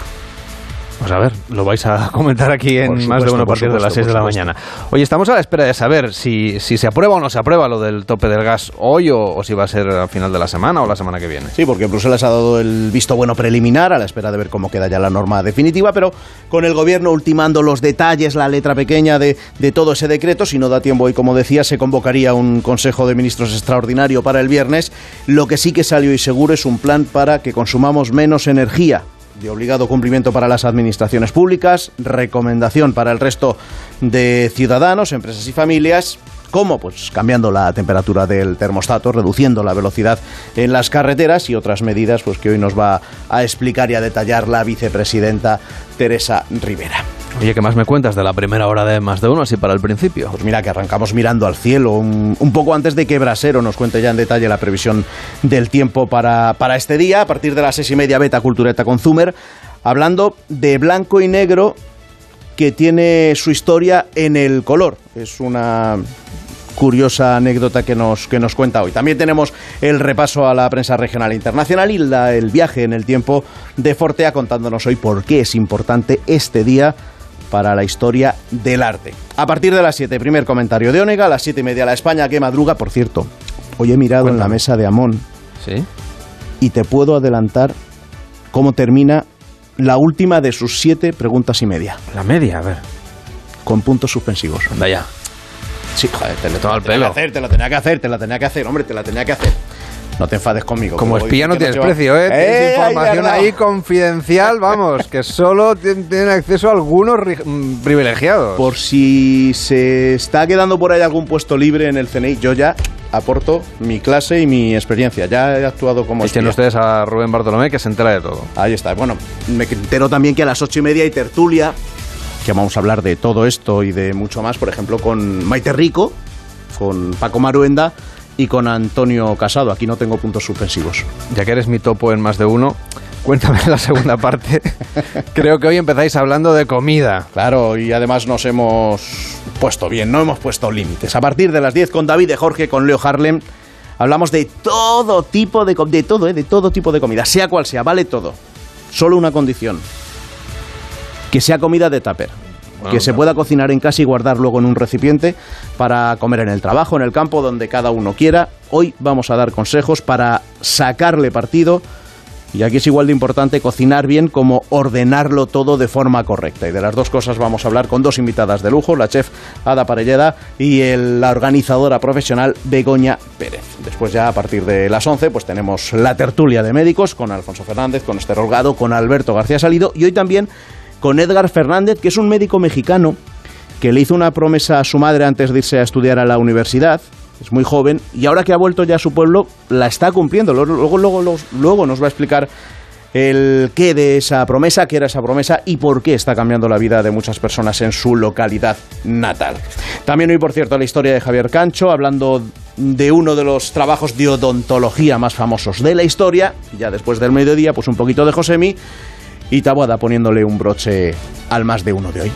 Pues a ver, lo vais a comentar aquí en más de supuesto, uno a por partir de las supuesto, 6 de la mañana. Oye, estamos a la espera de saber si, si se aprueba o no se aprueba lo del tope del gas hoy o, o si va a ser al final de la semana o la semana que viene. Sí, porque Bruselas ha dado el visto bueno preliminar a la espera de ver cómo queda ya la norma definitiva, pero con el gobierno ultimando los detalles, la letra pequeña de, de todo ese decreto, si no da tiempo hoy, como decía, se convocaría un Consejo de Ministros extraordinario para el viernes. Lo que sí que salió y seguro es un plan para que consumamos menos energía de obligado cumplimiento para las administraciones públicas, recomendación para el resto de ciudadanos, empresas y familias. ¿Cómo? Pues cambiando la temperatura del termostato, reduciendo la velocidad en las carreteras y otras medidas pues, que hoy nos va a explicar y a detallar la vicepresidenta Teresa Rivera. Oye, ¿qué más me cuentas de la primera hora de más de uno, así para el principio? Pues mira, que arrancamos mirando al cielo, un, poco antes de que Brasero nos cuente ya en detalle la previsión del tiempo para, para este día, a partir de las seis y media, Beta Cultureta con Zumer, hablando de blanco y negro que tiene su historia en el color. Es una curiosa anécdota que nos, que nos cuenta hoy. También tenemos el repaso a la prensa regional e internacional y la- el viaje en el tiempo de Fortea contándonos hoy por qué es importante este día para la historia del arte. A partir de las 7, primer comentario de Onega, a las 7 y media la España que madruga, por cierto. Hoy he mirado en la mesa de Amón ¿Sí? y te puedo adelantar cómo termina la última de sus siete preguntas y media. La media, a ver. Con puntos suspensivos. Anda ya. Sí, joder, te, lo- Todo al te la tenía pelo. que hacer, te la tenía que hacer, te la tenía que hacer, hombre, te la tenía que hacer. No te enfades conmigo. Como espía no tienes precio, ¿eh? Tienes ¡Eh, información ahí, confidencial, vamos, que solo tien- tienen acceso a algunos mm, privilegiados. Por si se está quedando por ahí algún puesto libre en el CNI, yo ya aporto mi clase y mi experiencia. Ya he actuado como Echen ustedes a Rubén Bartolomé que se entera de todo. Ahí está. Bueno, me entero también que a las ocho y media hay tertulia, que vamos a hablar de todo esto y de mucho más, por ejemplo, con Maite Rico, con Paco Maruenda y con Antonio Casado. Aquí no tengo puntos suspensivos. Ya que eres mi topo en más de uno, cuéntame la segunda parte. Creo que hoy empezáis hablando de comida. Claro, y además nos hemos puesto bien, no hemos puesto límites. A partir de las 10 con David de Jorge, con Leo Harlem, hablamos de todo tipo de de todo, ¿eh? de todo tipo de comida, sea cual sea, vale todo. Solo una condición. Que sea comida de tupper. Que se pueda cocinar en casa y guardar luego en un recipiente para comer en el trabajo, en el campo, donde cada uno quiera. Hoy vamos a dar consejos para sacarle partido y aquí es igual de importante cocinar bien como ordenarlo todo de forma correcta. Y de las dos cosas vamos a hablar con dos invitadas de lujo, la chef Ada Parelleda y el- la organizadora profesional Begoña Pérez. Después ya a partir de las 11 pues tenemos la tertulia de médicos con Alfonso Fernández, con Esther Holgado, con Alberto García Salido y hoy también con Edgar Fernández, que es un médico mexicano que le hizo una promesa a su madre antes de irse a estudiar a la universidad. Es muy joven y ahora que ha vuelto ya a su pueblo la está cumpliendo. Luego, luego, luego, nos va a explicar el qué de esa promesa, qué era esa promesa y por qué está cambiando la vida de muchas personas en su localidad natal. También hoy, por cierto, la historia de Javier Cancho, hablando de uno de los trabajos de odontología más famosos de la historia. Ya después del mediodía, pues un poquito de Josemi y Taboada poniéndole un broche al más de uno de hoy.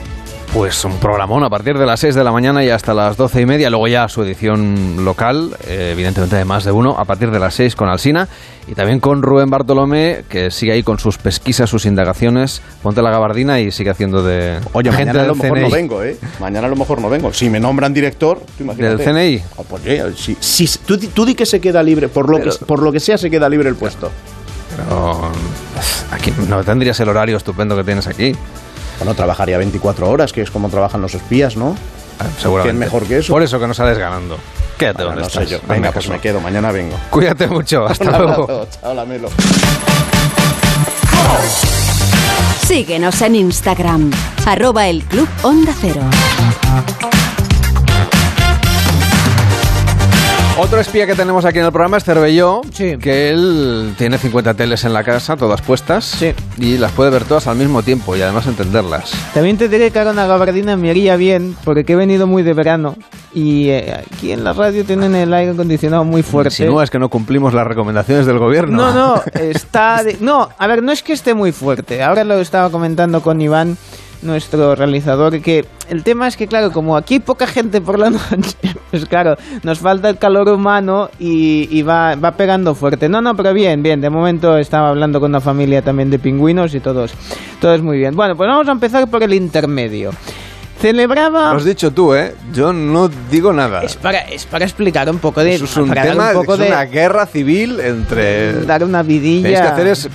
Pues un programón a partir de las 6 de la mañana y hasta las 12 y media. Luego ya su edición local, eh, evidentemente de más de uno, a partir de las 6 con Alsina. Y también con Rubén Bartolomé, que sigue ahí con sus pesquisas, sus indagaciones. Ponte la gabardina y sigue haciendo de Oye, gente mañana a lo mejor no vengo, ¿eh? Mañana a lo mejor no vengo. Si me nombran director, tú imagínate. ¿Del CNI? Oh, pues, si, si- tú, di- tú di que se queda libre, por lo, que, por lo que sea se queda libre el puesto. Pero aquí no tendrías el horario estupendo que tienes aquí. Bueno, trabajaría 24 horas, que es como trabajan los espías, ¿no? Seguramente. ¿Quién mejor que eso? Por eso que no sales ganando. Quédate Bueno, donde no sé estás. yo. Venga, pues me quedo, mañana vengo. Cuídate mucho. Hasta Un luego. Chao, Lamelo. Síguenos en Instagram, arroba el Club Onda Cero. Otro espía que tenemos aquí en el programa es Cervelló, que él tiene 50 teles en la casa, todas puestas, y las puede ver todas al mismo tiempo y además entenderlas. También te diré que ahora una gabardina me haría bien, porque he venido muy de verano y eh, aquí en la radio tienen el aire acondicionado muy fuerte. Si no es que no cumplimos las recomendaciones del gobierno. No, no, está... de- No, a ver, no es que esté muy fuerte. Ahora lo estaba comentando con Iván, nuestro realizador, que el tema es que, claro, como aquí hay poca gente por la noche, pues claro, nos falta el calor humano y, y va, va pegando fuerte. No, no, pero bien, bien. De momento estaba hablando con una familia también de pingüinos y todos, todos muy bien. Bueno, pues vamos a empezar por el intermedio. Celebraba... Lo has dicho tú, ¿eh? Yo no digo nada. Es para, es para explicar un poco de... Eso es un tema, un poco es de... una guerra civil entre... Dar una vidilla... Tenéis que hacer es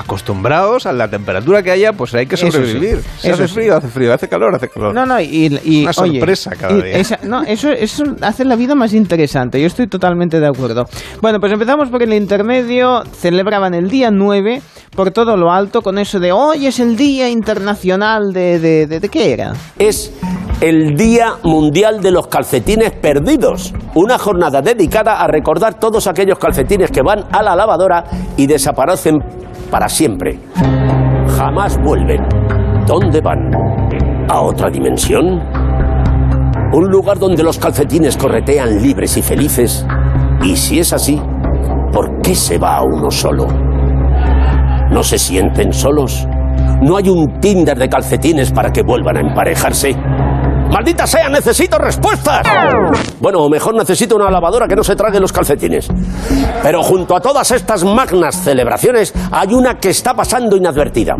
acostumbraos a la temperatura que haya, pues hay que Eso sí, sobrevivir. Si eso hace sí. frío, hace frío, hace calor, hace calor. No, no, y, y Una oye, sorpresa cada día. esa- no, eso, eso hace la vida más interesante. Yo estoy totalmente de acuerdo. Bueno, pues empezamos por el intermedio. Celebraban el día 9 por todo lo alto con eso de hoy es el Día Internacional de... ¿De, de, de qué era? es el Día Mundial de los Calcetines Perdidos, una jornada dedicada a recordar todos aquellos calcetines que van a la lavadora y desaparecen para siempre. Jamás vuelven. ¿Dónde van? ¿A otra dimensión? ¿Un lugar donde los calcetines corretean libres y felices? Y si es así, ¿por qué se va a uno solo? ¿No se sienten solos? ¿No hay un Tinder de calcetines para que vuelvan a emparejarse? ¡Maldita sea! ¡Necesito respuestas! Bueno, mejor necesito una lavadora que no se trague los calcetines. Pero junto a todas estas magnas celebraciones hay una que está pasando inadvertida.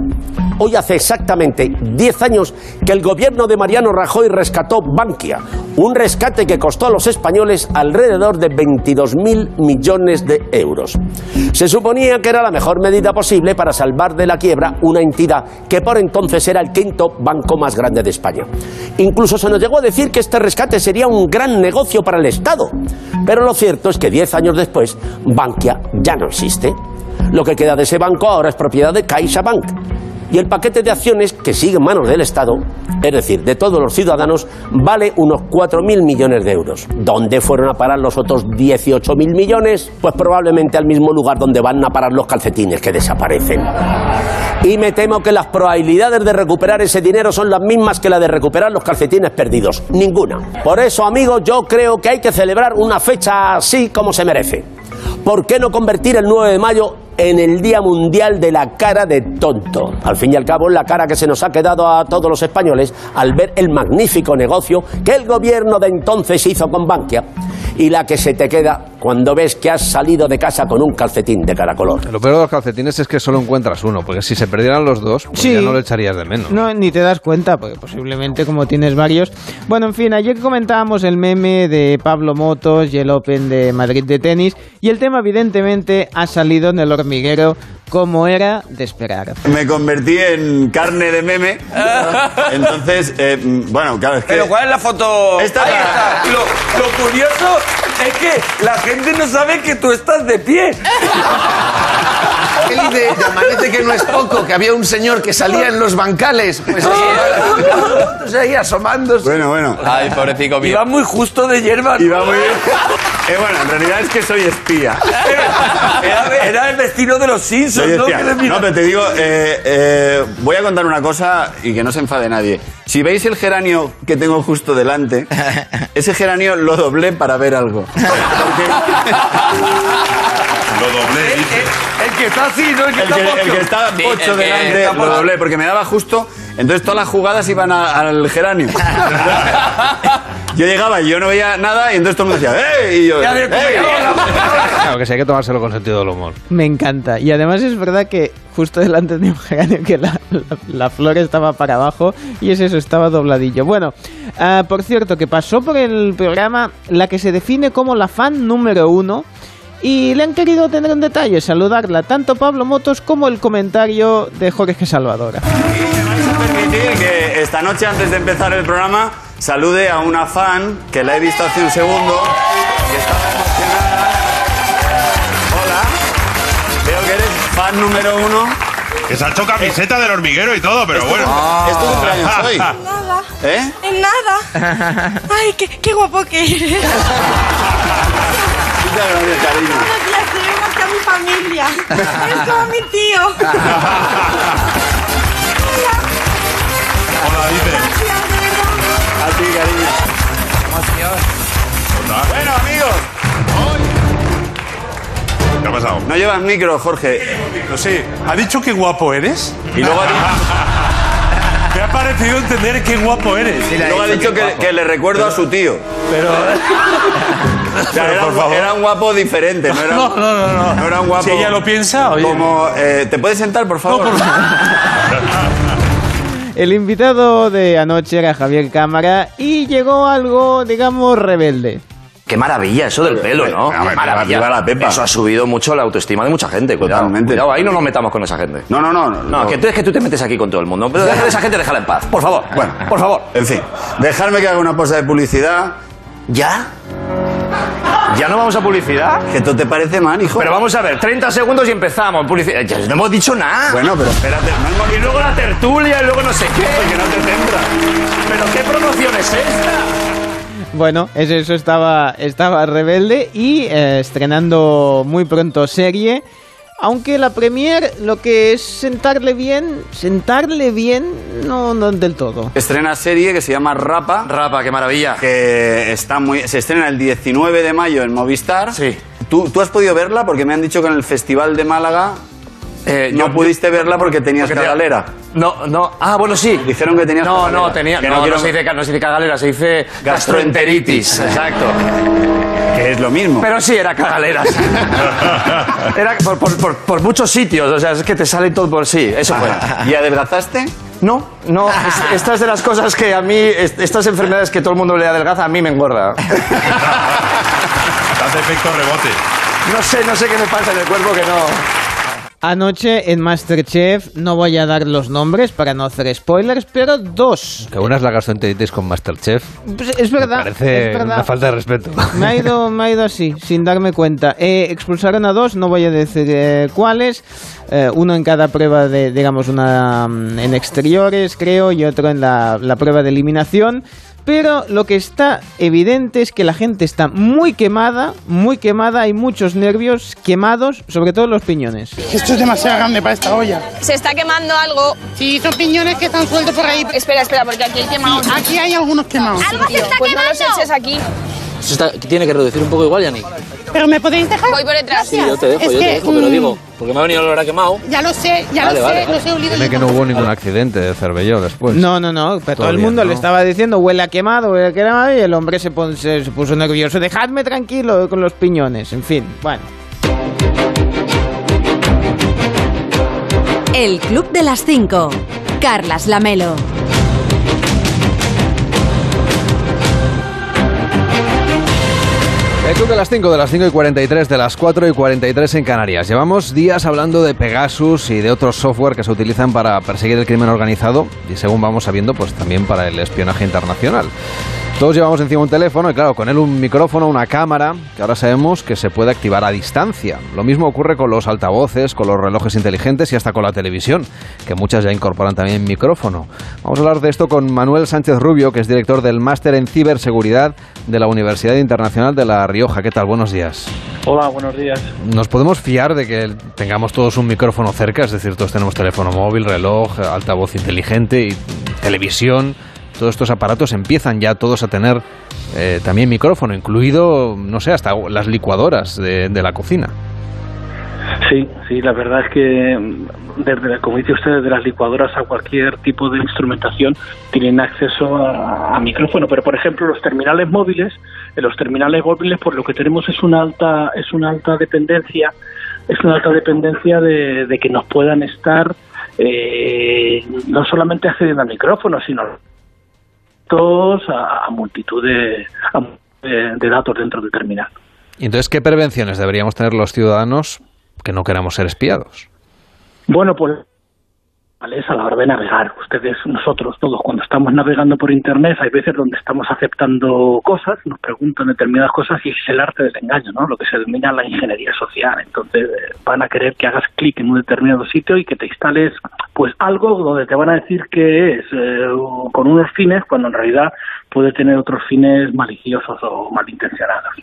Hoy hace exactamente 10 años que el gobierno de Mariano Rajoy rescató Bankia, un rescate que costó a los españoles alrededor de 22.000 millones de euros. Se suponía que era la mejor medida posible para salvar de la quiebra una entidad que por entonces era el quinto banco más grande de España. Incluso se nos llegó a decir que este rescate sería un gran negocio para el Estado. Pero lo cierto es que 10 años después, Bankia ya no existe. Lo que queda de ese banco ahora es propiedad de CaixaBank. Y el paquete de acciones que sigue en manos del Estado, es decir, de todos los ciudadanos, vale unos 4.000 millones de euros. ¿Dónde fueron a parar los otros 18.000 millones? Pues probablemente al mismo lugar donde van a parar los calcetines que desaparecen. Y me temo que las probabilidades de recuperar ese dinero son las mismas que la de recuperar los calcetines perdidos. Ninguna. Por eso, amigos, yo creo que hay que celebrar una fecha así como se merece. ¿Por qué no convertir el 9 de mayo en el Día Mundial de la Cara de Tonto? Al fin y al cabo, la cara que se nos ha quedado a todos los españoles al ver el magnífico negocio que el gobierno de entonces hizo con Bankia y la que se te queda cuando ves que has salido de casa con un calcetín de cara color. Lo peor de los calcetines es que solo encuentras uno, porque si se perdieran los dos, pues Sí. ya no le echarías de menos. No, ni te das cuenta, porque posiblemente como tienes varios. Bueno, en fin, ayer comentábamos el meme de Pablo Motos y el Open de Madrid de tenis, y el tema evidentemente ha salido en el hormiguero como era de esperar. Me convertí en carne de meme. Entonces, eh, bueno, claro, es que. Pero ¿cuál es la foto? Esta Ahí la- está. Lo, lo curioso es que la gente no sabe que tú estás de pie. ¿Qué dice? Amanece que no es poco, que había un señor que salía en los bancales. Pues así, ahí asomándose. Bueno, bueno. Ay, pobrecito mío. Iba muy justo de hierba. ¿no? Iba muy bien. Eh, bueno, en realidad es que soy espía. Era, era el destino de los Simpsons, Soy ¿no? No, pero te digo, eh, eh, voy a contar una cosa y que no se enfade nadie. Si veis el geranio que tengo justo delante, ese geranio lo doblé para ver algo. Porque- Lo doblé. El que está así, ¿no? El que El está que, el pocho. que está Sí, pocho delante está lo pocho. doblé porque me daba justo. Entonces todas las jugadas iban a- al geranio. yo llegaba y yo no veía nada y entonces todo el mundo decía ¡Eh! Y yo "Eh". Claro que sí, hay que tomárselo con sentido del humor. Me encanta. Y además es verdad que justo delante de un geranio que la, la- la flor estaba para abajo y es eso, estaba dobladillo. Bueno, ah, por cierto, que pasó por el programa la que se define como la fan número uno y le han querido tener un detalle, saludarla tanto Pablo Motos como el comentario de Jorge Salvadora. permitir que esta noche, antes de empezar el programa, salude a una fan que la he visto hace un segundo, que estaba fan número uno. Que se ha hecho camiseta del hormiguero y todo, pero bueno. Es tu cumpleaños hoy. Nada. ¿Eh? En nada. Ay, qué, qué guapo que eres. Muchas gracias, cariño. Buenos días, te vengo aquí a mi familia. Es como mi tío. Hola, dice. A ti, cariño. Bueno, amigos. ¿Qué ha pasado? No llevas micro, Jorge. No sé, ¿ha dicho qué guapo eres? Y luego ha dicho, Me ha parecido entender qué guapo eres. y luego ha dicho que, que le recuerdo a su tío. Pero. O sea, era, por un- favor. era un guapo diferente, no era, No, no, no, no. no era un guapo. Si ella lo piensa, oye. Como, eh, ¿Te puedes sentar, por favor? El invitado de anoche era Javier Cámara y llegó algo, digamos, rebelde. Qué maravilla eso del pelo, ¿no? Qué maravilla. Eso ha subido mucho la autoestima de mucha gente. Cuidado, Totalmente. cuidado, ahí no nos metamos con esa gente. No, no, no. No, No, que tú es que tú te metes aquí con todo el mundo. Pero deja de esa gente, déjala en paz. Por favor. Bueno, por favor. En fin, dejarme que haga una pausa de publicidad. ¿Ya? ¿Ya no vamos a publicidad? ¿Que esto te parece mal, hijo? Pero vamos a ver, 30 segundos y empezamos. Publicidad. Ya no hemos dicho nada. Bueno, pero espérate. No hemos Y luego la tertulia y luego no sé qué. que no te centras. ¿Pero qué promoción es esta? Bueno, eso, eso estaba, estaba rebelde y eh, estrenando muy pronto serie. Aunque la premier lo que es sentarle bien, sentarle bien, no, no del todo. Estrena serie que se llama Rapa. Rapa, qué maravilla. Que está muy. Se estrena el 19 de mayo en Movistar. Sí. ¿Tú, tú has podido verla? Porque me han dicho que en el Festival de Málaga Eh, no yo- pudiste verla porque tenías porque cagalera. No, no. Ah, bueno, sí. Dijeron que tenías No, cagalera. no, tenía. Que no, no no, quiero- se dice, no se dice cagalera, se dice gastroenteritis. Exacto. Que es lo mismo. Pero sí, era cagaleras. era por, por- por- por muchos sitios, o sea, es que te sale todo por sí. Eso fue. ¿Y adelgazaste? No, no. es- Esta es de las cosas que a mí, est- estas enfermedades que todo el mundo le adelgaza, a mí me engorda. Hace efecto rebote. No sé, no sé qué me pasa en el cuerpo que no. Anoche en Masterchef, no voy a dar los nombres para no hacer spoilers, pero dos. Que una es la gastroenteritis con Masterchef. Pues es verdad, Me parece es verdad. una falta de respeto. Me ha ido, me ha ido así, sin darme cuenta. Eh, expulsaron a dos, no voy a decir eh, cuáles. Eh, uno en cada prueba de, digamos, una mm, en exteriores, creo, y otro en la, la prueba de eliminación. Pero lo que está evidente es que la gente está muy quemada, muy quemada, hay muchos nervios quemados, sobre todo los piñones. Esto es demasiado grande para esta olla. Se está quemando algo. Sí, son piñones que están sueltos por ahí. Espera, espera, porque aquí hay quemados. Aquí hay algunos quemados. ¡Algo se está pues no los eches aquí. Se está- tiene que reducir un poco igual, Yannick. Pero me podéis dejar. Voy por detrás. Sí, yo te dejo, Es yo te que, dejo, pero mm, digo, porque me ha venido el olor a quemado. Ya lo sé, ya Vale, lo vale, sé, vale. los he olido. Dime yo. que no hubo ningún accidente de cervelló después. No, no, no, pero todo el mundo no. le estaba diciendo huele a quemado, huele a quemado, y el hombre se, pon- se- se puso nervioso. Dejadme tranquilo con los piñones, en fin, bueno. El Club de las 5. Carlas Lamelo. De las 5, de las 5 y 43, de las 4 y 43 en Canarias. Llevamos días hablando de Pegasus y de otros software que se utilizan para perseguir el crimen organizado y según vamos sabiendo, pues también para el espionaje internacional. Todos llevamos encima un teléfono y claro, con él un micrófono, una cámara, que ahora sabemos que se puede activar a distancia. Lo mismo ocurre con los altavoces, con los relojes inteligentes y hasta con la televisión, que muchas ya incorporan también micrófono. Vamos a hablar de esto con Manuel Sánchez Rubio, que es director del Máster en Ciberseguridad de la Universidad Internacional de La Rioja. ¿Qué tal? Buenos días. Hola, buenos días. ¿Nos podemos fiar de que tengamos todos un micrófono cerca? Es decir, todos tenemos teléfono móvil, reloj, altavoz inteligente y televisión. Todos estos aparatos empiezan ya todos a tener eh, también micrófono, incluido, no sé, hasta las licuadoras de, de la cocina. Sí, sí, la verdad es que mm, desde, como dice usted, desde las licuadoras a cualquier tipo de instrumentación tienen acceso a, a micrófono. Pero por ejemplo, los terminales móviles, en los terminales móviles, por lo que tenemos es una alta, es una alta dependencia, es una alta dependencia de, de que nos puedan estar eh, no solamente accediendo al micrófono, sino a, a multitud de, a- de- de datos dentro del terminal. Y entonces, ¿qué prevenciones deberíamos tener los ciudadanos que no queramos ser espiados? Bueno, pues ¿vale? es a la hora de navegar. Ustedes, nosotros, todos, cuando estamos navegando por Internet, hay veces donde estamos aceptando cosas, nos preguntan determinadas cosas y es el arte del engaño, ¿no? Lo que se denomina la ingeniería social. Entonces, eh, van a querer que hagas clic en un determinado sitio y que te instales, pues, algo donde te van a decir que es eh, con unos fines, cuando en realidad puede tener otros fines maliciosos o malintencionados.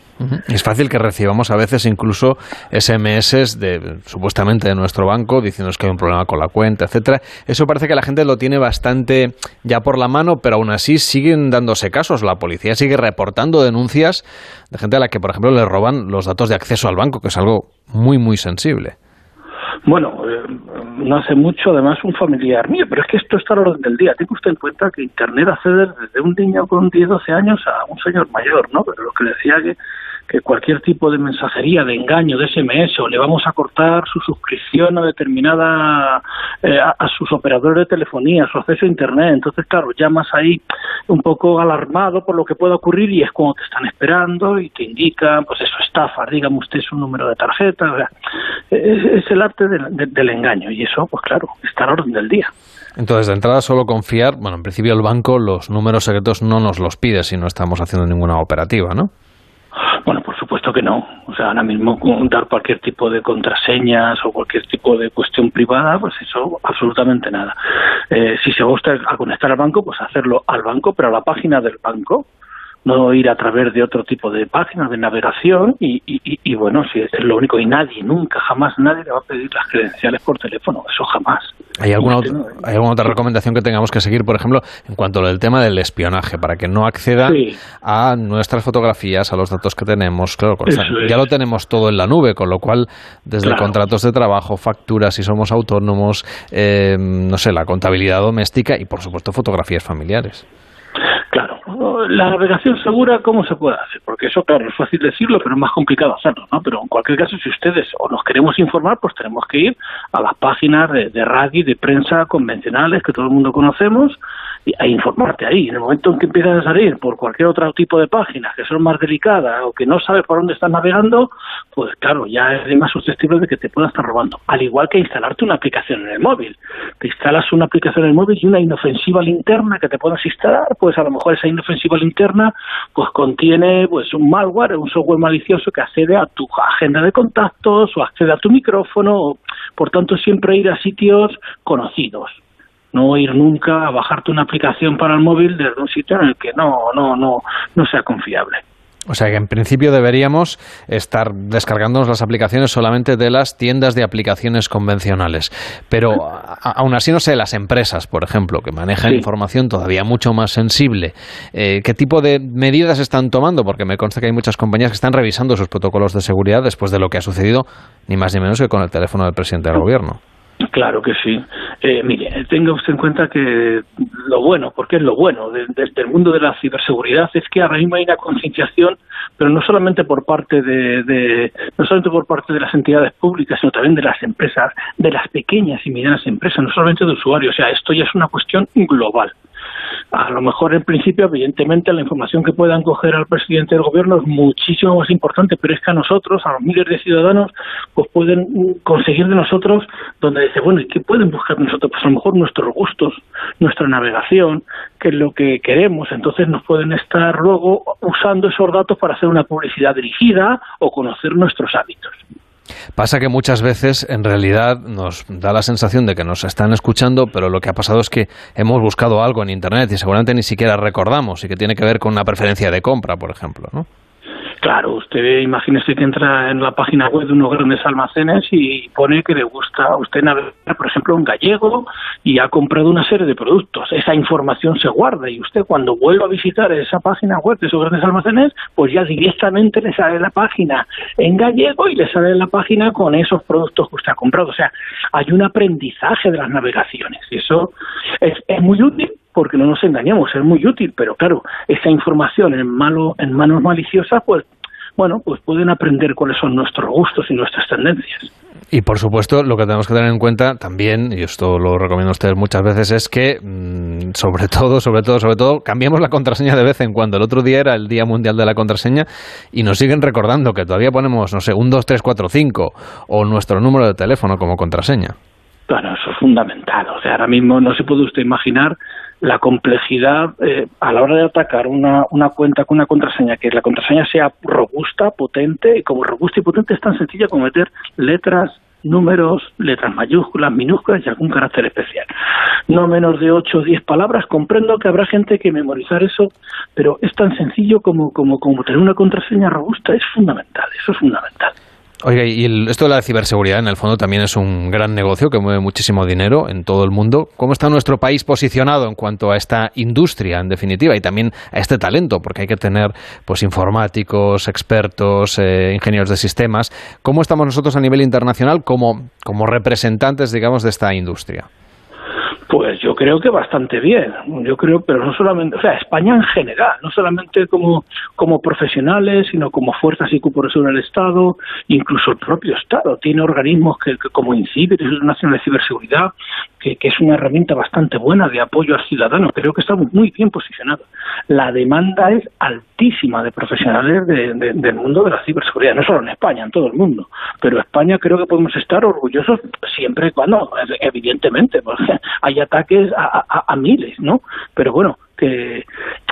Es fácil que recibamos a veces incluso SMS de supuestamente de nuestro banco diciéndonos que hay un problema con la cuenta, etcétera. Eso parece que la gente lo tiene bastante ya por la mano, pero aún así siguen dándose casos. La policía sigue reportando denuncias de gente a la que, por ejemplo, le roban los datos de acceso al banco, que es algo muy, muy sensible. Bueno, eh, no hace mucho, además, un familiar mío, pero es que esto está al orden del día. Tenga usted en cuenta que Internet accede desde un niño con 10, 12 años a un señor mayor, ¿no? Pero lo que decía que, que cualquier tipo de mensajería, de engaño, de SMS, o le vamos a cortar su suscripción a determinada, eh, a, sus operadores de telefonía, su acceso a Internet. Entonces, claro, llamas ahí un poco alarmado por lo que pueda ocurrir y es como te están esperando y te indican, pues eso, estafas, dígame usted su número de tarjeta. es, el arte del, del- del engaño y eso, pues claro, está al orden del día. Entonces, de entrada, solo confiar. Bueno, en principio, el banco los números secretos no nos los pide si no estamos haciendo ninguna operativa, ¿no? Bueno, por supuesto que no. O sea, ahora mismo dar cualquier tipo de contraseñas o cualquier tipo de cuestión privada, pues eso, absolutamente nada. Eh, si se usted a conectar al banco, pues hacerlo al banco, pero a la página del banco, no ir a través de otro tipo de páginas de navegación y, y, y- y bueno, si es lo único y nadie, nunca, jamás nadie le va a pedir las credenciales por teléfono, eso jamás. ¿Hay alguna, otra, ¿Hay alguna otra recomendación que tengamos que seguir, por ejemplo, en cuanto al tema del espionaje, para que no accedan Sí. a nuestras fotografías, a los datos que tenemos? Claro, ya lo tenemos todo en la nube, con lo cual, desde Claro. contratos de trabajo, facturas, si somos autónomos, eh, no sé, la contabilidad doméstica y, por supuesto, fotografías familiares. Claro, la navegación segura, ¿cómo se puede hacer? Porque eso, claro, es fácil decirlo, pero es más complicado hacerlo, ¿no? Pero en cualquier caso, si ustedes o nos queremos informar, pues tenemos que ir a las páginas de, de radio de prensa convencionales que todo el mundo conocemos a informarte ahí. En el momento en que empiezas a salir por cualquier otro tipo de páginas que son más delicadas o que no sabes por dónde estás navegando, pues claro, ya es más susceptible de que te pueda estar robando. Al igual que instalarte una aplicación en el móvil. Te instalas una aplicación en el móvil y una inofensiva linterna que te puedas instalar, pues a lo mejor esa inofensiva linterna pues contiene pues un malware, un software malicioso que accede a tu agenda de contactos o accede a tu micrófono. Por tanto, siempre ir a sitios conocidos. No ir nunca a bajarte una aplicación para el móvil desde un sitio en el que no, no, no, no sea confiable. O sea que en principio deberíamos estar descargándonos las aplicaciones solamente de las tiendas de aplicaciones convencionales. Pero a- aún así, no sé, las empresas, por ejemplo, que manejan Sí. información todavía mucho más sensible, eh, ¿qué tipo de medidas están tomando? Porque me consta que hay muchas compañías que están revisando sus protocolos de seguridad después de lo que ha sucedido, ni más ni menos que con el teléfono del presidente del gobierno. Claro que sí. Eh, mire, tenga usted en cuenta que lo bueno, porque es lo bueno de- desde el mundo de la ciberseguridad, es que ahora mismo hay una concienciación, pero no solamente por parte de, de- no solamente por parte de las entidades públicas, sino también de las empresas, de las pequeñas y medianas empresas, no solamente de usuarios. O sea, esto ya es una cuestión global. A lo mejor en principio, evidentemente, la información que puedan coger al presidente del gobierno es muchísimo más importante, pero es que a nosotros, a los miles de ciudadanos, pues pueden conseguir de nosotros donde dice, bueno, ¿y qué pueden buscar nosotros? Pues a lo mejor nuestros gustos, nuestra navegación, que es lo que queremos. Entonces nos pueden estar luego usando esos datos para hacer una publicidad dirigida o conocer nuestros hábitos. Pasa que muchas veces en realidad nos da la sensación de que nos están escuchando, pero lo que ha pasado es que hemos buscado algo en Internet y seguramente ni siquiera recordamos y que tiene que ver con una preferencia de compra, por ejemplo, ¿no? Claro, usted imagínese que entra en la página web de unos grandes almacenes y pone que le gusta a usted navegar, por ejemplo, en gallego y ha comprado una serie de productos. Esa información se guarda y usted cuando vuelva a visitar esa página web de esos grandes almacenes, pues ya directamente le sale la página en gallego y le sale la página con esos productos que usted ha comprado. O sea, hay un aprendizaje de las navegaciones y eso es, es muy útil porque no nos engañemos, es muy útil, pero claro, esa información en, malo, en manos maliciosas, pues bueno, pues pueden aprender cuáles son nuestros gustos y nuestras tendencias. Y por supuesto, lo que tenemos que tener en cuenta también, y esto lo recomiendo a ustedes muchas veces, es que, mm, sobre todo, sobre todo, sobre todo, cambiamos la contraseña de vez en cuando. El otro día era el Día Mundial de la Contraseña y nos siguen recordando que todavía ponemos, no sé, un 2, 3, 4, 5 o nuestro número de teléfono como contraseña. Claro, eso es fundamental. O sea, ahora mismo no se puede usted imaginar la complejidad eh, a la hora de atacar una, una cuenta con una contraseña, que la contraseña sea robusta, potente, y como robusta y potente es tan sencilla como meter letras, números, letras mayúsculas, minúsculas y algún carácter especial. No menos de 8 o 10 palabras. Comprendo que habrá gente que memorizar eso, pero es tan sencillo como, como, como tener una contraseña robusta. Es fundamental, eso es fundamental. Oiga, y el- esto de la ciberseguridad en el fondo también es un gran negocio que mueve muchísimo dinero en todo el mundo. ¿Cómo está nuestro país posicionado en cuanto a esta industria, en definitiva, y también a este talento? Porque hay que tener pues informáticos, expertos, eh, ingenieros de sistemas. ¿Cómo estamos nosotros a nivel internacional como, como representantes, digamos, de esta industria? Pues yo creo que bastante bien. Yo creo, pero no solamente, o sea, España en general, no solamente como, como profesionales, sino como fuerzas y cuerpos en el Estado, incluso el propio Estado tiene organismos que, como INCIBER, el Nacional de Ciberseguridad, que, que es una herramienta bastante buena de apoyo al ciudadano. Creo que estamos muy bien posicionados. La demanda es altísima de profesionales de- de- del mundo de la ciberseguridad, no solo en España, en todo el mundo. Pero España creo que podemos estar orgullosos siempre y cuando, evidentemente, porque hay ataques a, miles, ¿no? Pero bueno, que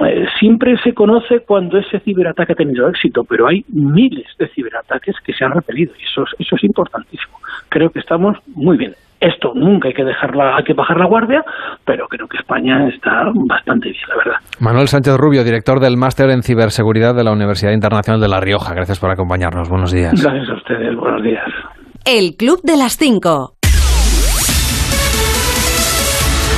eh, siempre se conoce cuando ese ciberataque ha tenido éxito, pero hay miles de ciberataques que se han repelido y eso es, eso es importantísimo. Creo que estamos muy bien. Esto nunca hay que dejarla, hay que bajar la guardia, pero creo que España está bastante bien, la verdad. Manuel Sánchez Rubio, director del Máster en Ciberseguridad de la Universidad Internacional de La Rioja. Gracias por acompañarnos. Buenos días. Gracias a ustedes, buenos días. El Club de las 5.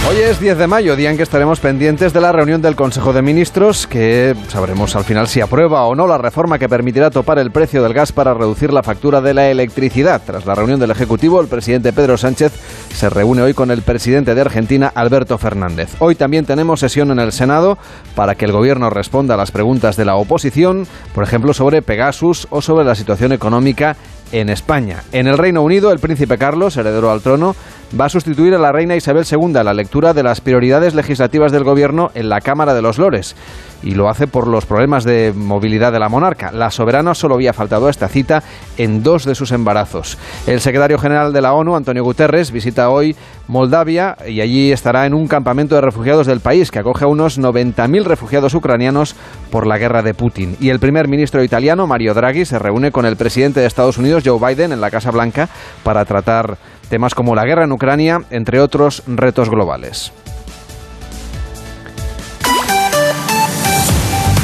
Hoy es 10 de mayo, día en que estaremos pendientes de la reunión del Consejo de Ministros, que sabremos al final si aprueba o no la reforma que permitirá topar el precio del gas para reducir la factura de la electricidad. Tras la reunión del Ejecutivo, el presidente Pedro Sánchez se reúne hoy con el presidente de Argentina, Alberto Fernández. Hoy también tenemos sesión en el Senado para que el Gobierno responda a las preguntas de la oposición, por ejemplo, sobre Pegasus o sobre la situación económica en España. En el Reino Unido, el príncipe Carlos, heredero al trono, va a sustituir a la reina Isabel II la lectura de las prioridades legislativas del gobierno en la Cámara de los Lores. Y lo hace por los problemas de movilidad de la monarca. La soberana solo había faltado a esta cita en dos de sus embarazos. El secretario general de la ONU, Antonio Guterres, visita hoy Moldavia y allí estará en un campamento de refugiados del país que acoge a unos 90.000 refugiados ucranianos por la guerra de Putin. Y el primer ministro italiano, Mario Draghi, se reúne con el presidente de Estados Unidos, Joe Biden, en la Casa Blanca para tratar temas como la guerra en Ucrania, entre otros retos globales.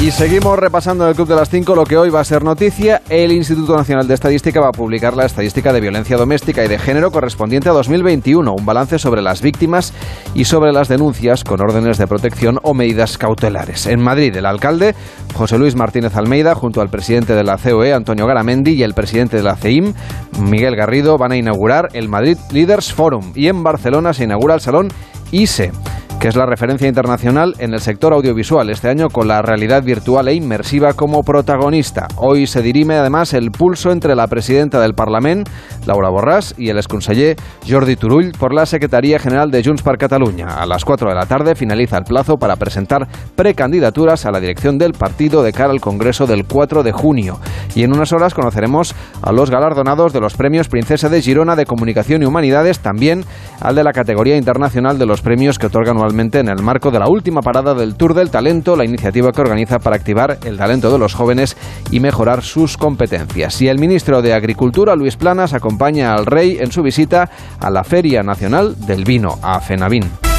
Y seguimos repasando en el Club de las 5 lo que hoy va a ser noticia. El Instituto Nacional de Estadística va a publicar la estadística de violencia doméstica y de género correspondiente a 2021, un balance sobre las víctimas y sobre las denuncias con órdenes de protección o medidas cautelares. En Madrid, el alcalde José Luis Martínez Almeida, junto al presidente de la COE, Antonio Garamendi, y el presidente de la CEIM, Miguel Garrido, van a inaugurar el Madrid Leaders Forum. Y en Barcelona se inaugura el Salón ISE que es la referencia internacional en el sector audiovisual, este año con la realidad virtual e inmersiva como protagonista. Hoy se dirime además el pulso entre la presidenta del Parlament, Laura Borràs, y el exconseller Jordi Turull por la Secretaría General de Junts per Catalunya. A las 4 de la tarde finaliza el plazo para presentar precandidaturas a la dirección del partido de cara al Congreso del 4 de junio. Y en unas horas conoceremos a los galardonados de los premios Princesa de Girona de Comunicación y Humanidades, también al de la categoría internacional de los premios que otorgan en el marco de la última parada del Tour del Talento, la iniciativa que organiza para activar el talento de los jóvenes y mejorar sus competencias. Y el ministro de Agricultura, Luis Planas, acompaña al rey en su visita a la Feria Nacional del Vino, a Fenavín.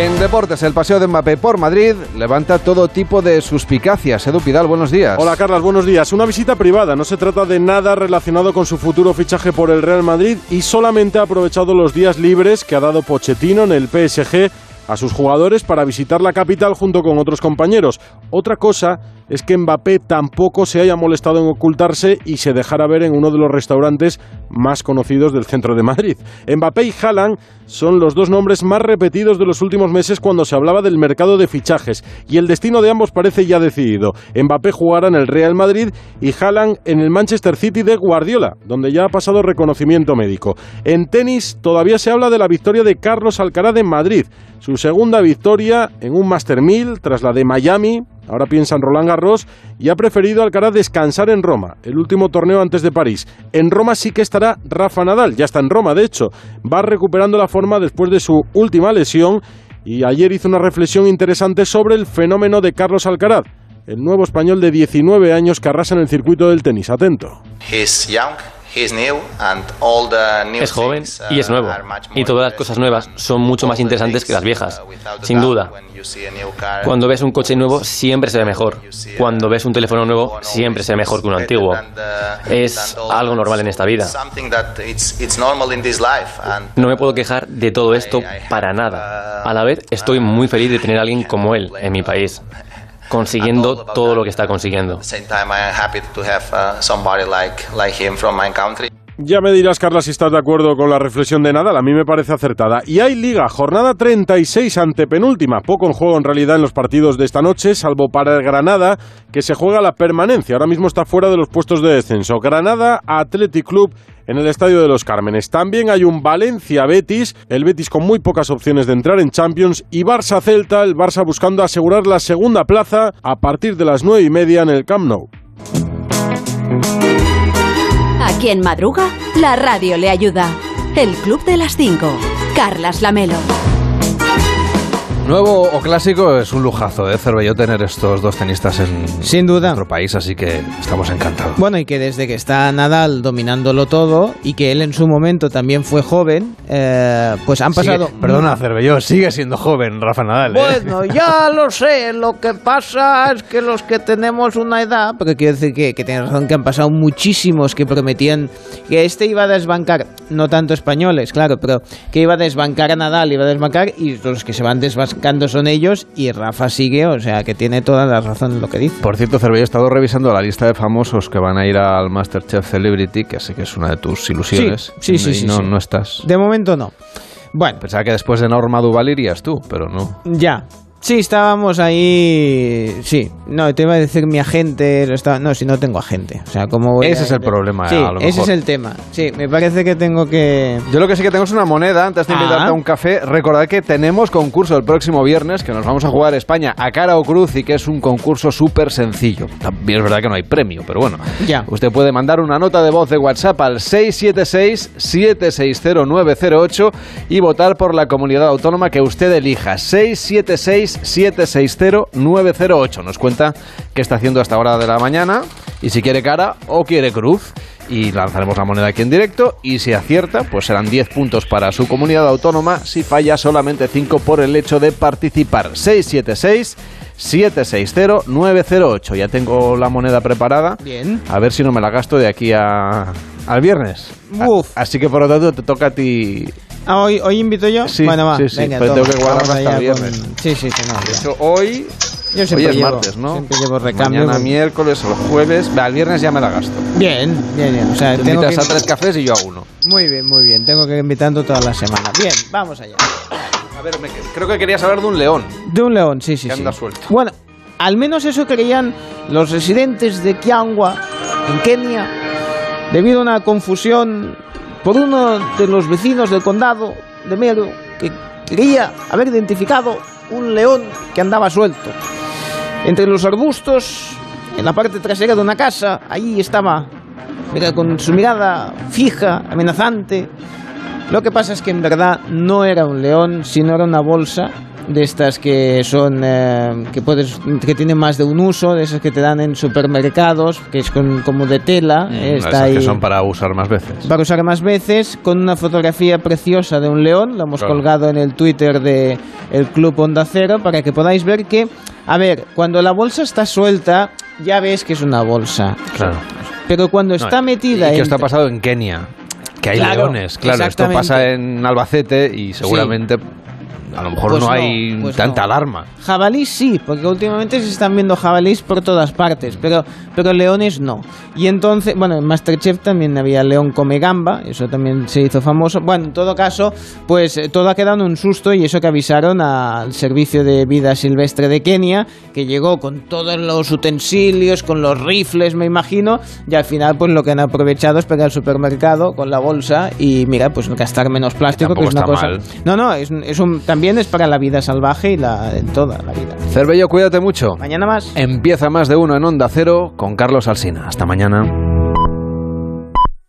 En deportes, el paseo de Mbappé por Madrid levanta todo tipo de suspicacias. Edu Pidal, buenos días. Hola Carlas, buenos días. Una visita privada, no se trata de nada relacionado con su futuro fichaje por el Real Madrid y solamente ha aprovechado los días libres que ha dado Pochettino en el PSG a sus jugadores para visitar la capital junto con otros compañeros. Otra cosa es que Mbappé tampoco se haya molestado en ocultarse y se dejara ver en uno de los restaurantes más conocidos del centro de Madrid. Mbappé y Haaland son los dos nombres más repetidos de los últimos meses cuando se hablaba del mercado de fichajes y el destino de ambos parece ya decidido. Mbappé jugará en el Real Madrid y Haaland en el Manchester City de Guardiola, donde ya ha pasado reconocimiento médico. En tenis todavía se habla de la victoria de Carlos Alcaraz en Madrid, su segunda victoria en un Master 1000 tras la de Miami, ahora piensa en Roland Garros y ha preferido Alcaraz descansar en Roma, el último torneo antes de París. En Roma sí que estará Rafa Nadal, ya está en Roma de hecho, va recuperando la forma después de su última lesión y ayer hizo una reflexión interesante sobre el fenómeno de Carlos Alcaraz, el nuevo español de 19 años que arrasa en el circuito del tenis. Atento. Es joven y es nuevo. Y todas las cosas nuevas son mucho más interesantes que las viejas, sin duda. Cuando ves un coche nuevo siempre se ve mejor. Cuando ves un teléfono nuevo siempre se ve mejor que uno antiguo. Es algo normal en esta vida. No me puedo quejar de todo esto para nada. A la vez estoy muy feliz de tener a alguien como él en mi país consiguiendo todo lo que está consiguiendo. Ya me dirás, Carla, si estás de acuerdo con la reflexión de Nadal. A mí me parece acertada. Y hay liga, jornada 36 ante penúltima. Poco en juego en realidad en los partidos de esta noche, salvo para el Granada, que se juega la permanencia. Ahora mismo está fuera de los puestos de descenso. Granada, Athletic Club en el Estadio de los Cármenes. También hay un Valencia-Betis, el Betis con muy pocas opciones de entrar en Champions, y Barça-Celta, el Barça buscando asegurar la segunda plaza a partir de las nueve y media en el Camp Nou. A quien madruga, la radio le ayuda. El Club de las 5. Carlas Lamelo. Nuevo o clásico es un lujazo de Cervelló tener estos dos tenistas en Sin duda. nuestro país, así que estamos encantados. Bueno, y que desde que está Nadal dominándolo todo y que él en su momento también fue joven, eh, pues han pasado... Sigue- perdona, Cervelló, sigue siendo joven Rafa Nadal. ¿eh? Bueno, ya lo sé, lo que pasa es que los que tenemos una edad, porque quiero decir que, que tienes razón que han pasado muchísimos que prometían que este iba a desbancar, no tanto españoles, claro, pero que iba a desbancar a Nadal, iba a desbancar y los que se van desbancando son ellos y Rafa sigue, o sea que tiene toda la razón en lo que dice. Por cierto, Cervelló, he estado revisando la lista de famosos que van a ir al Masterchef Celebrity, que sé que es una de tus ilusiones. Sí, sí, y sí, no, sí. no estás. De momento no. Bueno. Pensaba que después de Norma Duval irías tú, pero no. Ya. Sí, estábamos ahí. Sí, no, te iba a decir mi agente. lo estaba- No, si no tengo agente. O sea, como voy Ese a- es el problema, Sí, a lo ese mejor. es el tema. Sí, me parece que tengo que. Yo lo que sí que tengo es una moneda antes de invitarte Ah. a un café. Recordad que tenemos concurso el próximo viernes, que nos vamos a jugar España a cara o cruz y que es un concurso súper sencillo. También es verdad que no hay premio, pero bueno. Ya. Usted puede mandar una nota de voz de WhatsApp al 676-760-908 y votar por la comunidad autónoma que usted elija. 676-760-908. Nos cuenta qué está haciendo hasta hora de la mañana y si quiere cara o quiere cruz. Y lanzaremos la moneda aquí en directo y si acierta, pues serán 10 puntos para su comunidad autónoma. Si falla, solamente 5 por el hecho de participar. 676 760 908. Ya tengo la moneda preparada. Bien. A ver si no me la gasto de aquí a, al viernes. A- así que por lo tanto te toca a ti. Ah, ¿hoy, hoy invito yo? Sí, bueno, va. sí, sí, venga, pero tengo que guardar hasta el con- viernes. Sí, sí, sí, no. De hecho, hoy. Yo siempre hoy es llevo- martes, ¿no? siempre llevo recambio. Mañana miércoles, el jueves. Va, el viernes ya me la gasto. Bien, bien, bien. O sea, Te tengo invitas que- a tres cafés y yo a uno. Muy bien, muy bien. Tengo que ir invitando toda la semana. Bien, vamos allá. A ver, me- creo que querías hablar de un león. De un león, sí, sí, Que sí. anda suelto. Bueno, al menos eso creían los residentes de Kiangwa, en Kenia, debido a una confusión por uno de los vecinos del condado de Meru, que creía haber identificado un león que andaba suelto. Entre los arbustos, en la parte trasera de una casa, ahí estaba, mira, con su mirada fija, amenazante. Lo que pasa es que en verdad no era un león, sino era una bolsa de estas que son eh, que puedes que tienen más de un uso, de esas que te dan en supermercados, que es con- como de tela, eh, está Esas ahí que son para usar más veces. para usar más veces, con una fotografía preciosa de un león, lo hemos Claro. colgado en el Twitter de el Club Onda Cero para que podáis ver que, a ver, cuando la bolsa está suelta, ya ves que es una bolsa. Claro. Pero cuando No, está metida ¿Y qué esto ha pasado en Kenia? Que hay Claro, leones. Claro, esto pasa en Albacete y seguramente a lo mejor Pues no no, hay pues tanta no. alarma. Jabalís sí, porque últimamente se están viendo jabalís por todas partes, pero, pero leones no. Y entonces, bueno, en Masterchef también había león come gamba, eso también se hizo famoso. Bueno, en todo caso, pues eh, todo ha quedado en un susto y eso que avisaron al Servicio de Vida Silvestre de Kenia, que llegó con todos los utensilios, con los rifles, me imagino, y al final pues lo que han aprovechado es pegar al supermercado con la bolsa y mira, pues gastar menos plástico, que Tampoco es una cosa... mal. No, no, es, es un, también es para la vida salvaje y la, en toda la vida. Cervello, cuídate mucho. Mañana más. Empieza más de uno en Onda Cero con Carlos Alsina. Hasta mañana.